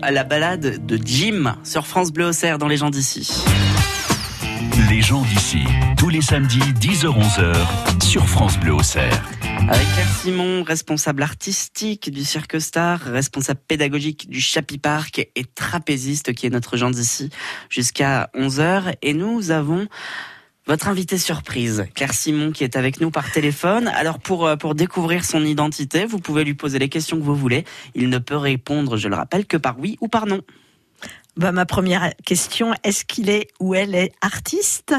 [SPEAKER 2] À la balade de Jim sur France Bleu Auxerre dans les gens d'ici.
[SPEAKER 1] Les gens d'ici, tous les samedis 10h-11h sur France Bleu Auxerre.
[SPEAKER 2] Avec Claire Simon, responsable artistique du Cirque Star, responsable pédagogique du Chapi Park et trapéziste qui est notre gens d'ici jusqu'à 11h. Et nous avons votre invité surprise, Claire Simon, qui est avec nous par téléphone. Alors pour, euh, pour découvrir son identité, vous pouvez lui poser les questions que vous voulez. Il ne peut répondre, je le rappelle, que par oui ou par non.
[SPEAKER 3] Bah, ma première question, est-ce qu'il est ou elle est artiste?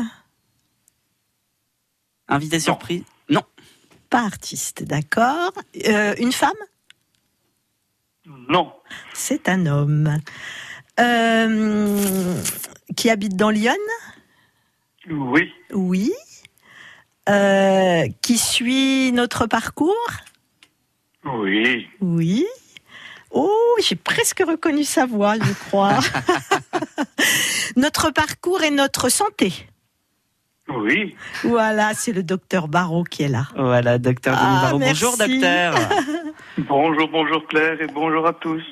[SPEAKER 2] Invité surprise? Non.
[SPEAKER 3] Pas artiste, d'accord. Euh, une femme?
[SPEAKER 10] Non.
[SPEAKER 3] C'est un homme. Euh, qui habite dans Lyon
[SPEAKER 10] Oui.
[SPEAKER 3] Oui. Euh, qui suit notre parcours?
[SPEAKER 10] Oui.
[SPEAKER 3] Oui. Oh, j'ai presque reconnu sa voix, je crois. notre parcours et notre santé.
[SPEAKER 10] Oui.
[SPEAKER 3] Voilà, c'est le docteur Barrault qui est là.
[SPEAKER 2] Voilà, docteur Denis
[SPEAKER 3] Ah,
[SPEAKER 2] Barrault. Bonjour, docteur.
[SPEAKER 10] Bonjour, bonjour Claire et bonjour à tous.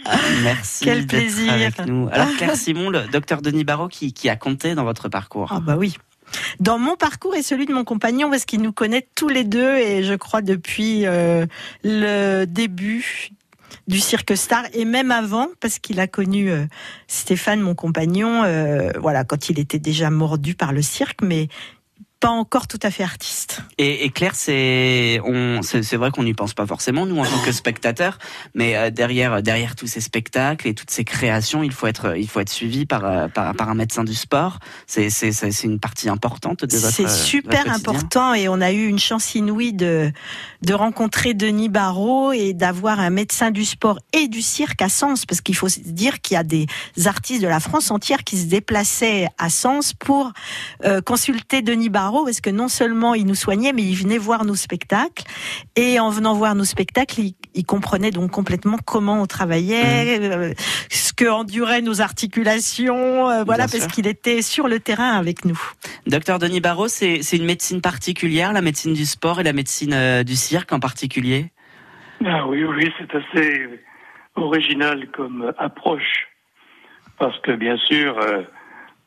[SPEAKER 2] Merci
[SPEAKER 3] Quel plaisir.
[SPEAKER 2] avec nous. Alors Claire Simon, le docteur Denis Barrault qui, qui a compté dans votre parcours.
[SPEAKER 3] Ah bah oui. Dans mon parcours et celui de mon compagnon, parce qu'il nous connaît tous les deux, et je crois depuis euh, le début du Cirque Star, et même avant, parce qu'il a connu euh, Stéphane, mon compagnon, euh, voilà, quand il était déjà mordu par le cirque, mais pas encore tout à fait artiste.
[SPEAKER 2] Et, et Claire, c'est c'est vrai qu'on n'y pense pas forcément nous en tant que spectateurs, mais euh, derrière derrière tous ces spectacles et toutes ces créations, il faut être il faut être suivi par euh, par, par un médecin du sport. C'est c'est c'est une partie importante de votre.
[SPEAKER 3] C'est super important et on a eu une chance inouïe de, de rencontrer Denis Barrault et d'avoir un médecin du sport et du cirque à Sens parce qu'il faut dire qu'il y a des artistes de la France entière qui se déplaçaient à Sens pour euh, consulter Denis Barrault parce que non seulement il nous soignait mais il venait voir nos spectacles et en venant voir nos spectacles il, il comprenait donc complètement comment on travaillait,
[SPEAKER 2] Mmh.
[SPEAKER 3] euh, ce que enduraient nos articulations, euh, voilà
[SPEAKER 2] Bien
[SPEAKER 3] parce qu'il était sur le terrain avec nous.
[SPEAKER 2] Docteur Denis Barrault, c'est c'est une médecine particulière, la médecine du sport et la médecine euh, du cirque en particulier?
[SPEAKER 10] Ah oui, oui, c'est assez original comme approche. Parce que bien sûr, euh,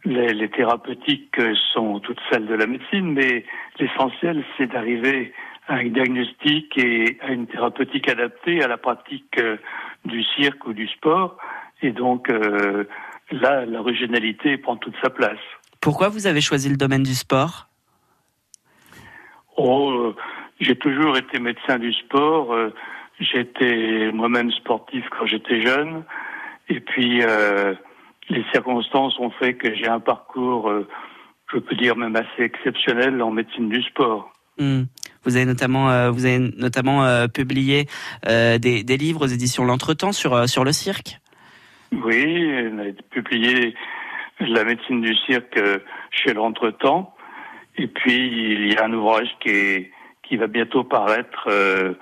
[SPEAKER 10] les, les thérapeutiques euh, sont toutes celles de la médecine, mais l'essentiel, c'est d'arriver à un diagnostic et à une thérapeutique adaptée à la pratique euh, du cirque ou du sport. Et donc, euh, là, l'originalité prend toute sa place.
[SPEAKER 2] Pourquoi vous avez choisi le domaine du sport?
[SPEAKER 10] Oh, j'ai toujours été médecin du sport. J'étais moi-même sportif quand j'étais jeune. Et puis, euh, les circonstances ont fait que j'ai un parcours, euh, je peux dire même assez exceptionnel en médecine du sport.
[SPEAKER 2] Hmm. Vous avez notamment, euh, vous avez notamment euh, publié euh, des, des livres aux éditions L'Entretemps sur euh, sur le cirque.
[SPEAKER 10] Oui, on a publié la médecine du cirque euh, chez l'Entretemps. Et puis, il y a un ouvrage qui, est, qui va bientôt paraître euh,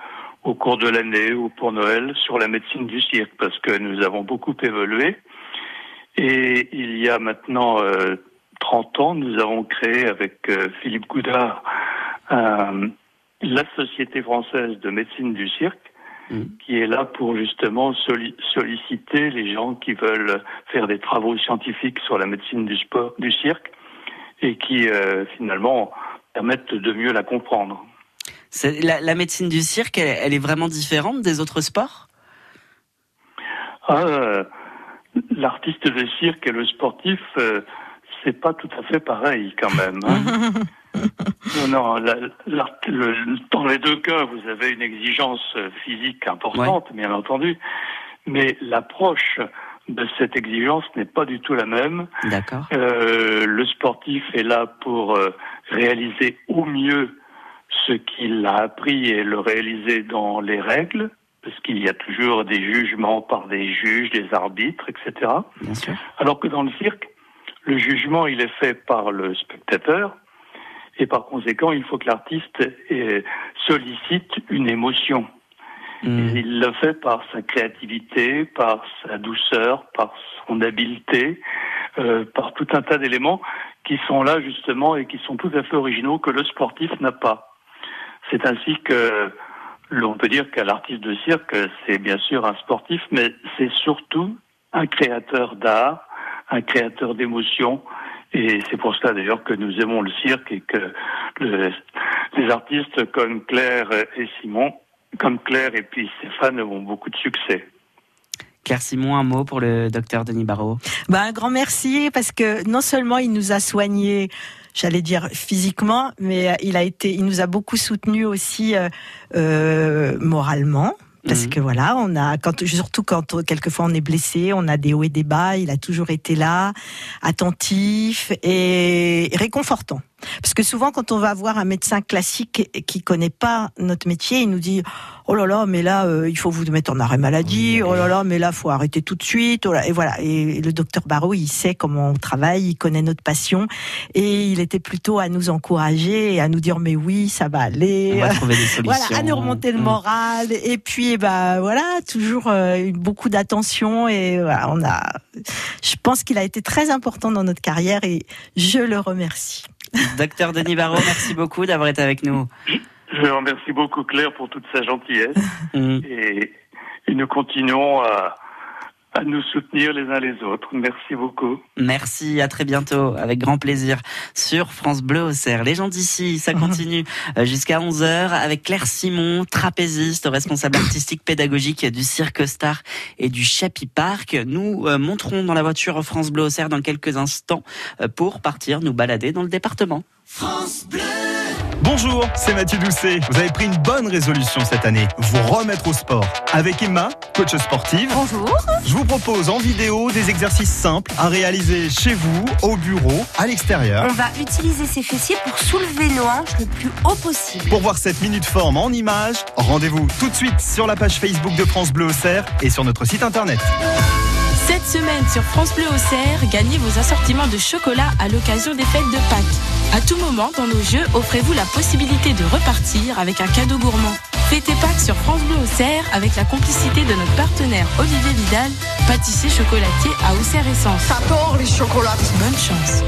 [SPEAKER 10] au cours de l'année ou pour Noël sur la médecine du cirque, parce que nous avons beaucoup évolué. Et il y a maintenant euh, 30 ans, nous avons créé avec euh, Philippe Goudard euh, la Société française de médecine du cirque, qui est là pour justement solliciter les gens qui veulent faire des travaux scientifiques sur la médecine du sport, du cirque, et qui euh, finalement permettent de mieux la comprendre.
[SPEAKER 2] La, la médecine du cirque, elle, elle est vraiment différente des autres sports?
[SPEAKER 10] Ah, euh, l'artiste de cirque et le sportif, euh, c'est pas tout à fait pareil quand même. hein. non, non, la- la- le- dans les deux cas, vous avez une exigence euh, physique importante, bien entendu, mais l'approche de cette exigence n'est pas du tout la même.
[SPEAKER 2] D'accord.
[SPEAKER 10] Euh, le sportif est là pour euh, réaliser au mieux ce qu'il a appris et le réaliser dans les règles, parce qu'il y a toujours des jugements par des juges, des arbitres, etc.
[SPEAKER 2] Bien sûr.
[SPEAKER 10] Alors que dans le cirque, le jugement, il est fait par le spectateur, et par conséquent, il faut que l'artiste eh, sollicite une émotion.
[SPEAKER 2] Mm.
[SPEAKER 10] Et il le fait par sa créativité, par sa douceur, par son habileté, euh, par tout un tas d'éléments qui sont là justement et qui sont tout à fait originaux que le sportif n'a pas. C'est ainsi que l'on peut dire qu'un artiste de cirque, c'est bien sûr un sportif, mais c'est surtout un créateur d'art, un créateur d'émotions. Et c'est pour cela d'ailleurs que nous aimons le cirque et que le- les artistes comme Claire et Simon, comme Claire et puis Stéphane ont beaucoup de succès.
[SPEAKER 2] Claire Simon, un mot pour le docteur Denis Barrault.
[SPEAKER 3] Bah, un grand merci parce que non seulement il nous a soignés, j'allais dire physiquement, mais euh, il a été, il nous a beaucoup soutenus aussi euh, euh, moralement. Parce
[SPEAKER 2] Mhm.
[SPEAKER 3] que voilà, on a quand surtout quand quelquefois on est blessé, on a des hauts et des bas. Il a toujours été là, attentif et réconfortant. Parce que souvent, quand on va voir un médecin classique qui connaît pas notre métier, il nous dit oh là là, mais là euh, il faut vous mettre en arrêt maladie. Oh là là, mais là faut arrêter tout de suite. Oh là- et voilà. Et le docteur Barrault, il sait comment on travaille, il connaît notre passion, et il était plutôt à nous encourager et à nous dire mais oui, ça va aller.
[SPEAKER 2] On va trouver des solutions.
[SPEAKER 3] Voilà, à nous remonter le
[SPEAKER 2] Mm.
[SPEAKER 3] moral. Et puis, ben, voilà, toujours euh, beaucoup d'attention. Et voilà, on a. Je pense qu'il a été très important dans notre carrière et je le remercie.
[SPEAKER 2] Docteur Denis Barrault, merci beaucoup d'avoir été avec nous.
[SPEAKER 10] Je remercie beaucoup Claire pour toute sa gentillesse
[SPEAKER 2] Mm.
[SPEAKER 10] et, et nous continuons à, à nous soutenir les uns les autres. Merci beaucoup.
[SPEAKER 2] Merci, à très bientôt, avec grand plaisir, sur France Bleu au Cerf. Les gens d'ici, ça continue euh, jusqu'à 11h avec Claire Simon, trapéziste, responsable artistique pédagogique du Cirque Star et du Chapi Park. Nous euh, monterons dans la voiture France Bleu au Cerf dans quelques instants euh, pour partir nous balader dans le département.
[SPEAKER 11] Bonjour, c'est Mathieu Doucet. Vous avez pris une bonne résolution cette année, vous remettre au sport. Avec Emma, coach sportive.
[SPEAKER 12] Bonjour.
[SPEAKER 11] Je vous propose en vidéo des exercices simples à réaliser chez vous, au bureau, à l'extérieur.
[SPEAKER 12] On va utiliser ses fessiers pour soulever nos hanches le plus haut possible.
[SPEAKER 11] Pour voir cette minute forme en images, rendez-vous tout de suite sur la page Facebook de France Bleu Auxerre et sur notre site internet.
[SPEAKER 13] Cette semaine sur France Bleu Auxerre, gagnez vos assortiments de chocolat à l'occasion des fêtes de Pâques. À tout moment dans nos jeux, offrez-vous la possibilité de repartir avec un cadeau gourmand. Fêtez Pâques sur France Bleu Auxerre avec la complicité de notre partenaire Olivier Vidal, pâtissier chocolatier à Auxerre Essence.
[SPEAKER 14] J'adore les chocolats.
[SPEAKER 13] Bonne chance.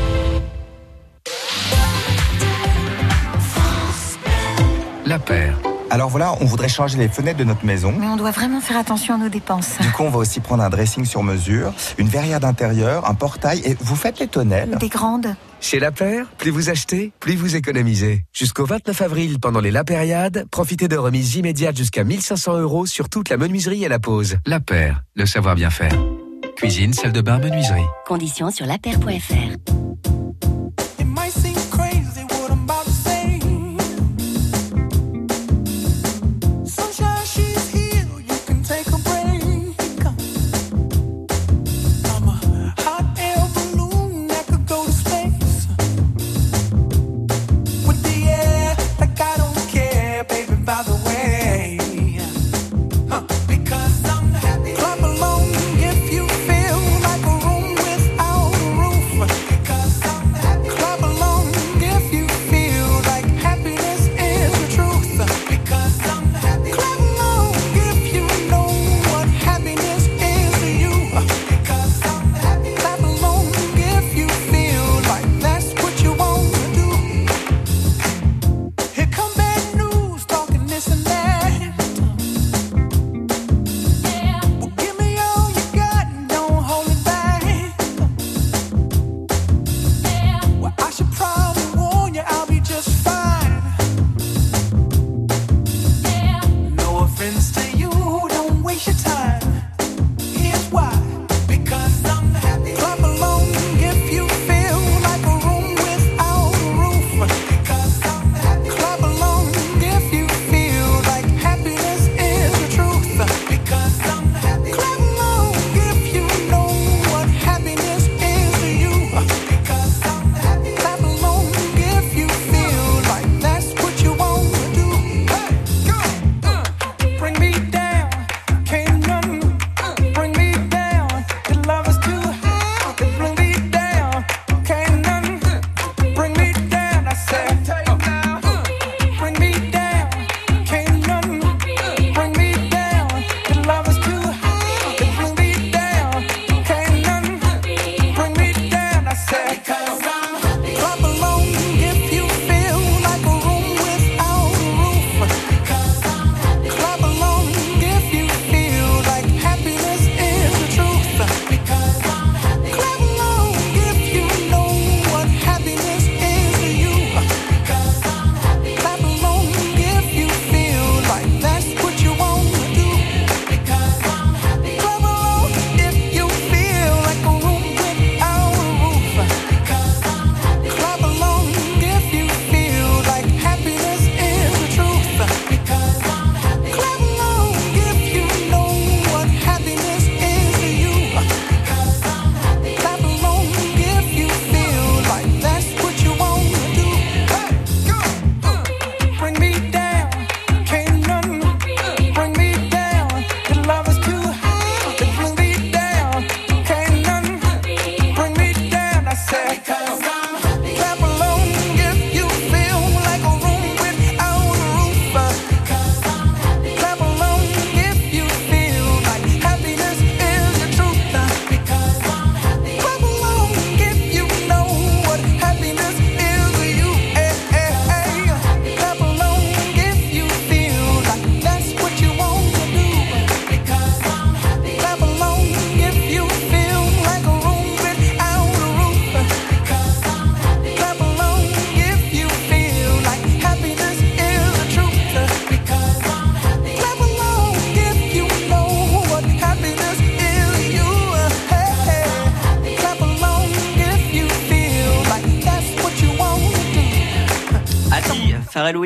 [SPEAKER 15] La paire. Alors voilà, on voudrait changer les fenêtres de notre maison.
[SPEAKER 12] Mais on doit vraiment faire attention à nos dépenses.
[SPEAKER 15] Du coup, on va aussi prendre un dressing sur mesure, une verrière d'intérieur, un portail et vous faites les tonnelles.
[SPEAKER 12] Des grandes.
[SPEAKER 16] Chez La Paire, plus vous achetez, plus vous économisez. Jusqu'au 29 avril, pendant les La Périade, profitez de remises immédiates jusqu'à 1500 euros sur toute la menuiserie et la pose.
[SPEAKER 17] La Paire, le savoir bien faire. Cuisine, salle de bain, menuiserie.
[SPEAKER 5] Conditions sur lapaire.fr.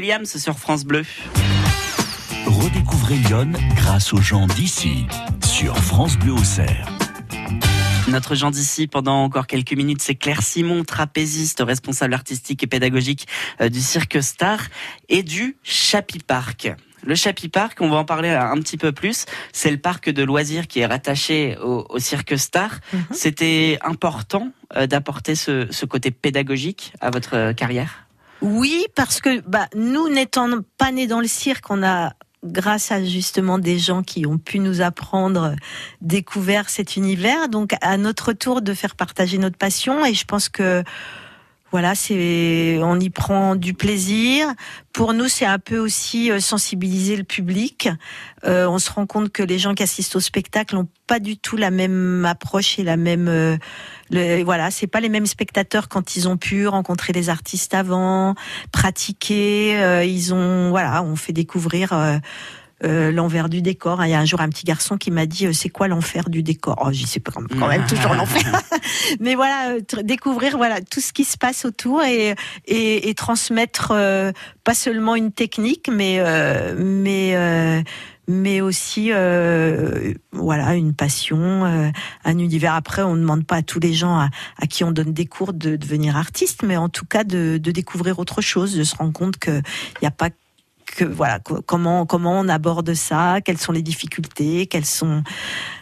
[SPEAKER 2] Williams sur France Bleu.
[SPEAKER 1] Redécouvrez Lyon grâce aux gens d'ici sur France Bleu Auxerre.
[SPEAKER 2] Notre Jean d'ici pendant encore quelques minutes, c'est Claire Simon, trapéziste, responsable artistique et pédagogique euh, du Cirque Star et du Chapi Park. Le Chapi Park, on va en parler un petit peu plus. C'est le parc de loisirs qui est rattaché au, au Cirque Star. C'était important euh, d'apporter ce, ce côté pédagogique à votre euh, carrière?
[SPEAKER 3] Oui, parce que bah, nous, n'étant pas nés dans le cirque, on a, grâce à justement des gens qui ont pu nous apprendre, découvert cet univers. Donc, à notre tour de faire partager notre passion. Et je pense que voilà, c'est, on y prend du plaisir. Pour nous, c'est un peu aussi euh, sensibiliser le public. Euh, on se rend compte que les gens qui assistent au spectacle n'ont pas du tout la même approche et la même. euh, le, voilà, c'est pas les mêmes spectateurs quand ils ont pu rencontrer les artistes avant, pratiquer. euh, ils ont, voilà, on fait découvrir. Euh, l'envers du décor. Il y a un jour un petit garçon qui m'a dit euh, c'est quoi l'enfer du décor? Oh, j'y sais pas quand même toujours l'enfer. Mais voilà, euh, découvrir voilà tout ce qui se passe autour et et, et transmettre euh, pas seulement une technique, mais euh, mais mais aussi euh, voilà une passion, euh, un univers. Après, on ne demande pas à tous les gens à, à qui on donne des cours de devenir artiste, mais en tout cas de, de découvrir autre chose, de se rendre compte que il n'y a pas que voilà co- comment comment on aborde ça, quelles sont les difficultés, quelles sont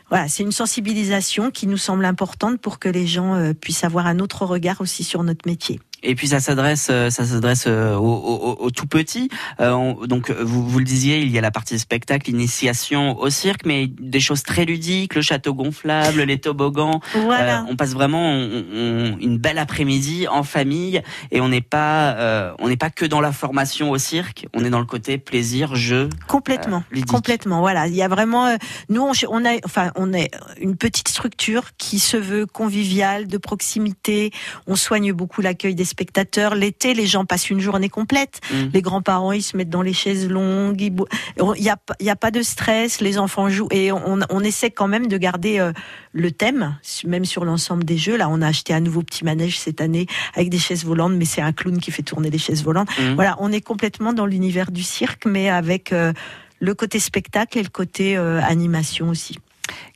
[SPEAKER 3] voilà, c'est une sensibilisation qui nous semble importante pour que les gens euh, puissent avoir un autre regard aussi sur notre métier.
[SPEAKER 2] Et puis ça s'adresse, euh, ça s'adresse euh, aux, aux- aux tout petits. Euh, on- donc vous, vous le disiez, il y a la partie spectacle, l'initiation au cirque, mais des choses très ludiques, le château gonflable, les toboggans.
[SPEAKER 3] Voilà.
[SPEAKER 2] Euh, on passe vraiment on- on- une belle après-midi en famille et on n'est pas, euh, on n'est pas que dans la formation au cirque. On est dans le côté plaisir, jeu.
[SPEAKER 3] Complètement,
[SPEAKER 2] euh,
[SPEAKER 3] complètement. Voilà, il y a vraiment. nous, on, on a, enfin, on est une petite structure qui se veut conviviale, de proximité. On soigne beaucoup l'accueil des spectateurs. L'été, les gens passent une journée complète.
[SPEAKER 2] Mm.
[SPEAKER 3] Les grands-parents, ils se mettent dans les chaises longues. Il y a, y a pas de stress. Les enfants jouent et on, on essaie quand même de garder euh, le thème, même sur l'ensemble des jeux. Là, on a acheté un nouveau petit manège cette année avec des chaises volantes, mais c'est un clown qui fait tourner les chaises volantes.
[SPEAKER 2] Mhm.
[SPEAKER 3] Voilà, on est complètement dans l'univers du cirque, mais avec euh, le côté spectacle et le côté euh, animation aussi.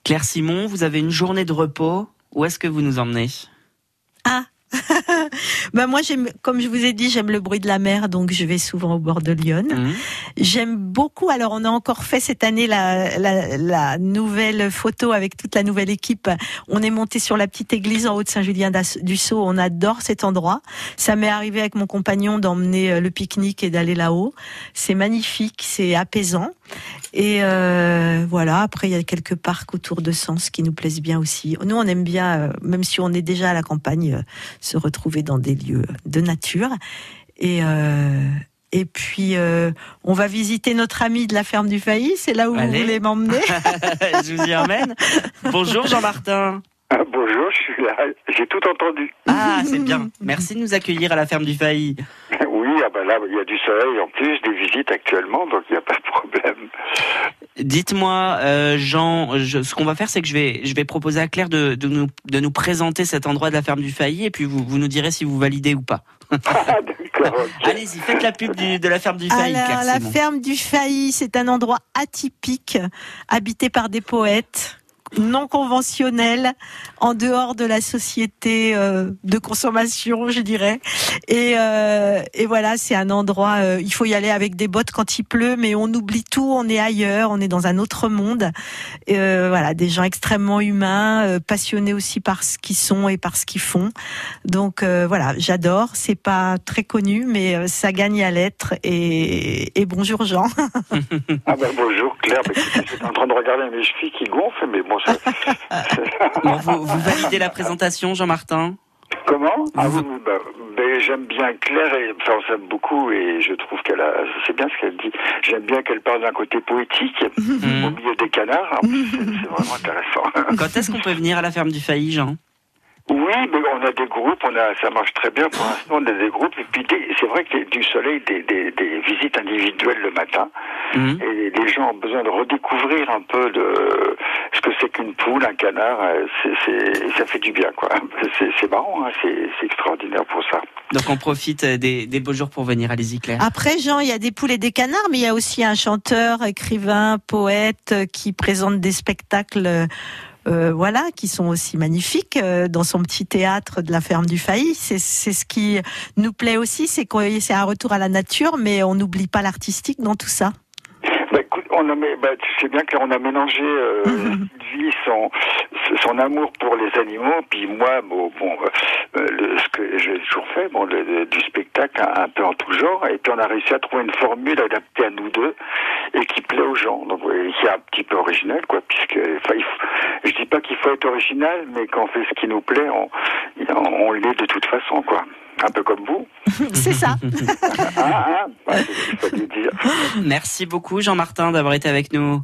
[SPEAKER 2] Claire Simon, vous avez une journée de repos. Où est-ce que vous nous emmenez?
[SPEAKER 3] Ah bah moi j'aime comme je vous ai dit j'aime le bruit de la mer donc je vais souvent au bord de Lyon.
[SPEAKER 2] Mhm.
[SPEAKER 3] J'aime beaucoup alors on a encore fait cette année la, la, la nouvelle photo avec toute la nouvelle équipe. On est monté sur la petite église en haut de Saint-Julien du Sceau. On adore cet endroit. Ça m'est arrivé avec mon compagnon d'emmener euh, le pique-nique et d'aller là-haut. C'est magnifique, c'est apaisant. Et euh, voilà, après il y a quelques parcs autour de Sens qui nous plaisent bien aussi. Nous on aime bien, euh, même si on est déjà à la campagne, euh, se retrouver dans des lieux de nature. Et, euh, et puis, euh, on va visiter notre ami de la ferme du Failly. C'est là où
[SPEAKER 2] Allez.
[SPEAKER 3] vous voulez m'emmener.
[SPEAKER 2] je vous y emmène. Bonjour Jean-Martin.
[SPEAKER 14] Ah, bonjour, je suis là. J'ai tout entendu.
[SPEAKER 2] Ah, c'est bien. Merci de nous accueillir à la ferme du Failly.
[SPEAKER 14] Oui, ah ben là, il y a du soleil en plus, des visites actuellement, donc il n'y a pas de problème.
[SPEAKER 2] Dites-moi, euh, Jean, je- ce qu'on va faire, c'est que je vais, je vais proposer à Claire de, de nous, de nous présenter cet endroit de la ferme du Failly et puis vous, vous nous direz si vous validez ou pas. Allez-y, faites la pub du- de la ferme du Failly,
[SPEAKER 3] Alors,
[SPEAKER 2] Claire
[SPEAKER 3] la ferme du Failly, c'est un endroit atypique, habité par des poètes non conventionnels, en dehors de la société euh, de consommation, je dirais. Et, euh, et voilà, c'est un endroit, euh, il faut y aller avec des bottes quand il pleut, mais on oublie tout, on est ailleurs, on est dans un autre monde. Et, euh, voilà, des gens extrêmement humains, euh, passionnés aussi par ce qu'ils sont et par ce qu'ils font. Donc euh, voilà, j'adore. C'est pas très connu, mais euh, ça gagne à l'être. Et, et bonjour Jean.
[SPEAKER 14] Ah ben bonjour Claire, j'étais en train de regarder mes chevilles qui gonflent, mais bon,
[SPEAKER 2] Bon, vous, vous validez la présentation, Jean-Martin?
[SPEAKER 14] Comment? Ah bah, j'aime bien Claire, et, enfin on s'aime beaucoup, et je trouve qu'elle a... C'est bien ce qu'elle dit. J'aime bien qu'elle parle d'un côté poétique, au milieu des canards. C'est vraiment intéressant.
[SPEAKER 2] Quand est-ce qu'on peut venir à la ferme du Failly, Jean?
[SPEAKER 14] Oui, mais on a des groupes, on a, ça marche très bien pour l'instant, on a des groupes, et puis c'est vrai que du soleil, des, des, des visites individuelles le matin, et les gens ont besoin de redécouvrir un peu de ce que c'est qu'une poule, un canard, euh, c'est, ça fait du bien, quoi. C'est, marrant, hein, c'est, c'est extraordinaire pour ça.
[SPEAKER 2] Donc on profite euh, des, des beaux jours pour venir, allez-y Claire.
[SPEAKER 3] Après Jean, il y a des poules et des canards, mais il y a aussi un chanteur, écrivain, poète euh, qui présente des spectacles. Euh, voilà, qui sont aussi magnifiques euh, dans son petit théâtre de la ferme du Failly. C'est c'est ce qui nous plaît aussi, c'est qu'on c'est un retour à la nature, mais on n'oublie pas l'artistique dans tout ça.
[SPEAKER 14] Bah, on a, bah, tu sais bien que là, on a mélangé euh, Sylvie, son, son amour pour les animaux, puis moi, bon, bon euh, le- ce que j'ai toujours fait, bon, le- le- du spectacle un, un peu en tout genre, et puis on a réussi à trouver une formule adaptée à nous deux et qui plaît aux gens, donc qui est un petit peu original, quoi, puisque, enfin, je dis pas qu'il faut être original, mais quand on fait ce qui nous plaît, on, on, on l'est de toute façon, quoi. Un peu comme vous.
[SPEAKER 3] c'est ça.
[SPEAKER 14] Ah, ah, dire.
[SPEAKER 2] Merci beaucoup Jean-Martin d'avoir été avec nous.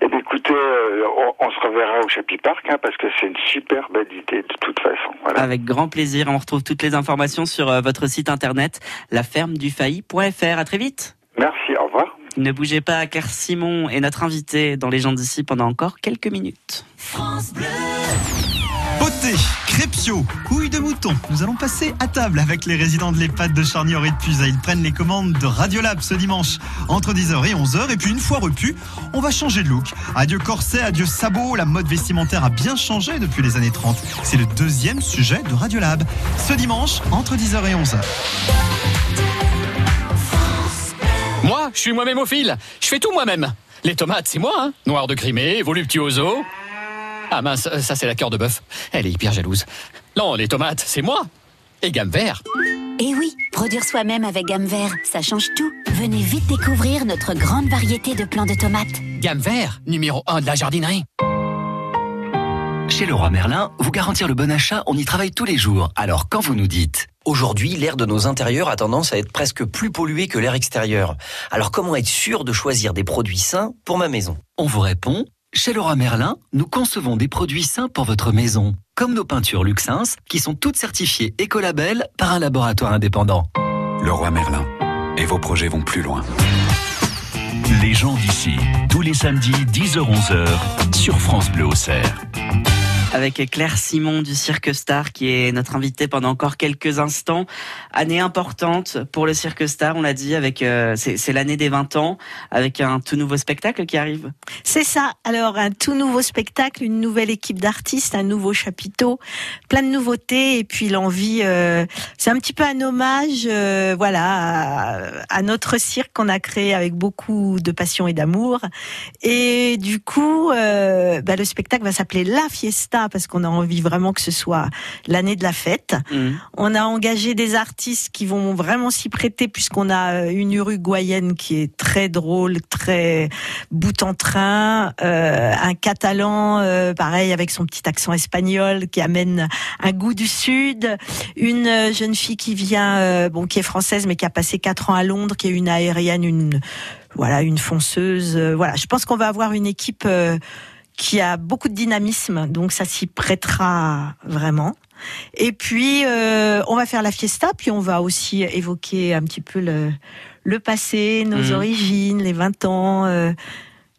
[SPEAKER 14] Eh bien, écoutez, euh, on, on se reverra au Chapi Park hein, parce que c'est une super belle idée de toute façon. Voilà.
[SPEAKER 2] Avec grand plaisir, on retrouve toutes les informations sur euh, votre site internet lafermedufailly.fr. À très vite.
[SPEAKER 14] Merci, au revoir.
[SPEAKER 2] Ne bougez pas, Claire Simon est notre invitée dans Les gens d'ici pendant encore quelques minutes.
[SPEAKER 11] Poté, crépio, couilles de mouton. Nous allons passer à table avec les résidents de l'EHPAD de Charny-Henri de Puza. Ils prennent les commandes de Radiolab ce dimanche entre 10h et 11h. Et puis une fois repu, on va changer de look. Adieu corset, adieu sabot. La mode vestimentaire a bien changé depuis les années 30. C'est le deuxième sujet de Radiolab. Ce dimanche entre 10h et 11h.
[SPEAKER 18] Moi, je suis moi-même au fil. Je fais tout moi-même. Les tomates, c'est moi, hein. Noir de Crimée, voluptuoso. Ah mince, ça c'est la cœur de bœuf. Elle est hyper jalouse. Non, les tomates, c'est moi. Et gamme vert.
[SPEAKER 19] Eh oui, produire soi-même avec gamme vert, ça change tout. Venez vite découvrir notre grande variété de plants de tomates.
[SPEAKER 18] Gamme vert, numéro 1 de la jardinerie.
[SPEAKER 20] Chez Leroy Merlin, vous garantir le bon achat, on y travaille tous les jours. Alors quand vous nous dites
[SPEAKER 21] Aujourd'hui, l'air de nos intérieurs a tendance à être presque plus pollué que l'air extérieur. Alors comment être sûr de choisir des produits sains pour ma maison?
[SPEAKER 20] On vous répond chez Leroy Merlin, nous concevons des produits sains pour votre maison, comme nos peintures Luxins, qui sont toutes certifiées écolabel par un laboratoire indépendant.
[SPEAKER 6] Leroy Merlin. Et vos projets vont plus loin.
[SPEAKER 1] Les gens d'ici, tous les samedis 10h-11h sur France Bleu Auxerre.
[SPEAKER 2] Avec Claire Simon du Cirque Star qui est notre invitée pendant encore quelques instants. Année importante pour le Cirque Star, on l'a dit, avec euh, c'est l'année des 20 ans, avec un tout nouveau spectacle qui arrive.
[SPEAKER 3] C'est ça. Alors, un tout nouveau spectacle, une nouvelle équipe d'artistes, un nouveau chapiteau, plein de nouveautés et puis l'envie. euh, c'est un petit peu un hommage, euh, voilà, à, notre cirque qu'on a créé avec beaucoup de passion et d'amour. Et du coup, bah, le spectacle va s'appeler La Fiesta parce qu'on a envie vraiment que ce soit l'année de la fête.
[SPEAKER 2] Mhm.
[SPEAKER 3] On a engagé des artistes qui vont vraiment s'y prêter puisqu'on a euh, une uruguayenne qui est très drôle, très bout en train, euh, un catalan euh, pareil avec son petit accent espagnol qui amène un goût du sud, une jeune fille qui vient euh, bon qui est française mais qui a passé quatre ans à Londres, qui est une aérienne, une voilà une fonceuse. voilà, je pense qu'on va avoir une équipe qui a beaucoup de dynamisme, donc ça s'y prêtera vraiment. Et puis, euh, on va faire la fiesta, puis on va aussi évoquer un petit peu le, le passé, nos
[SPEAKER 2] Mhm.
[SPEAKER 3] origines, les 20 ans, euh,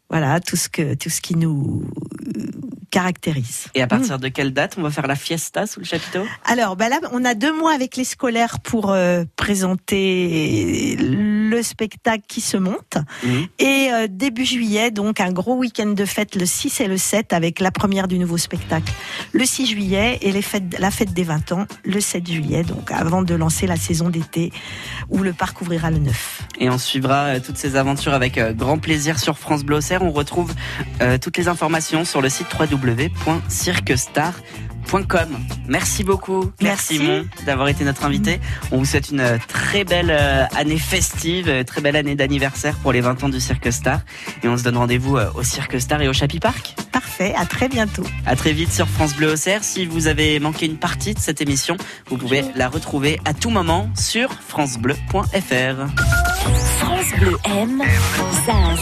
[SPEAKER 3] voilà, tout ce, que, tout ce qui nous caractérise.
[SPEAKER 2] Et à partir de quelle date on va faire la fiesta sous le chapiteau?
[SPEAKER 3] Alors, bah là, on a deux mois avec les scolaires pour euh, présenter le spectacle qui se monte.
[SPEAKER 2] Mhm.
[SPEAKER 3] Et euh, début juillet, donc un gros week-end de fête le 6 et le 7 avec la première du nouveau spectacle le 6 juillet et les fêtes, la fête des 20 ans le 7 juillet, donc avant de lancer la saison d'été où le parc ouvrira le 9.
[SPEAKER 2] Et on suivra euh, toutes ces aventures avec euh, grand plaisir sur France Auxerre. On retrouve euh, toutes les informations sur le site www.cirquestar.com. Merci beaucoup, Claire
[SPEAKER 3] Merci.
[SPEAKER 2] Simon, d'avoir été notre invité. On vous souhaite une euh, très belle euh, année festive, euh, très belle année d'anniversaire pour les 20 ans du Cirque Star. Et on se donne rendez-vous au Cirque Star et au Chapi Park.
[SPEAKER 3] Parfait, à très bientôt.
[SPEAKER 2] À très vite sur France Bleu Auxerre. Si vous avez manqué une partie de cette émission, vous pouvez la retrouver à tout moment sur francebleu.fr.
[SPEAKER 5] France Bleu aime Zaz.